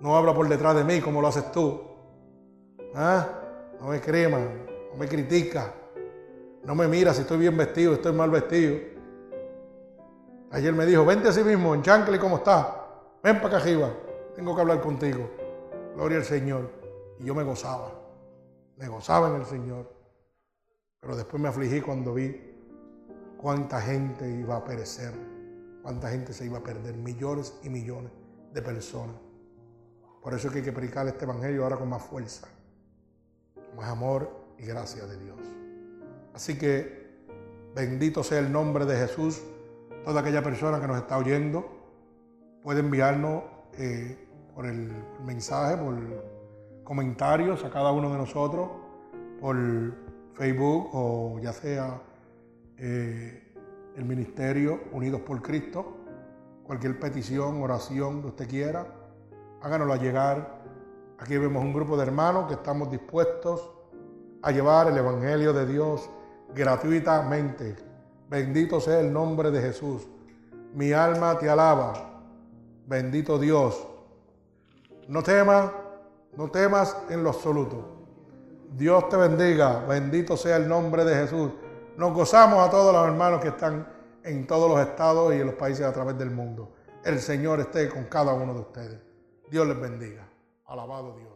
No habla por detrás de mí como lo haces tú. ¿Ah? No me crema, no me critica. No me mira si estoy bien vestido, estoy mal vestido. Ayer me dijo, vente a sí mismo, en Chancley, ¿cómo está? Ven para acá arriba, tengo que hablar contigo. Gloria al Señor. Y yo me gozaba, me gozaba en el Señor. Pero después me afligí cuando vi cuánta gente iba a perecer, cuánta gente se iba a perder, millones y millones de personas. Por eso es que hay que predicar este Evangelio ahora con más fuerza, más amor y gracia de Dios. Así que bendito sea el nombre de Jesús. Toda aquella persona que nos está oyendo puede enviarnos eh, por el mensaje, por comentarios a cada uno de nosotros, por Facebook o ya sea eh, el Ministerio Unidos por Cristo. Cualquier petición, oración que usted quiera, háganosla llegar. Aquí vemos un grupo de hermanos que estamos dispuestos a llevar el Evangelio de Dios gratuitamente. Bendito sea el nombre de Jesús. Mi alma te alaba. Bendito Dios. No temas, no temas en lo absoluto. Dios te bendiga. Bendito sea el nombre de Jesús. Nos gozamos a todos los hermanos que están en todos los estados y en los países a través del mundo. El Señor esté con cada uno de ustedes. Dios les bendiga. Alabado Dios.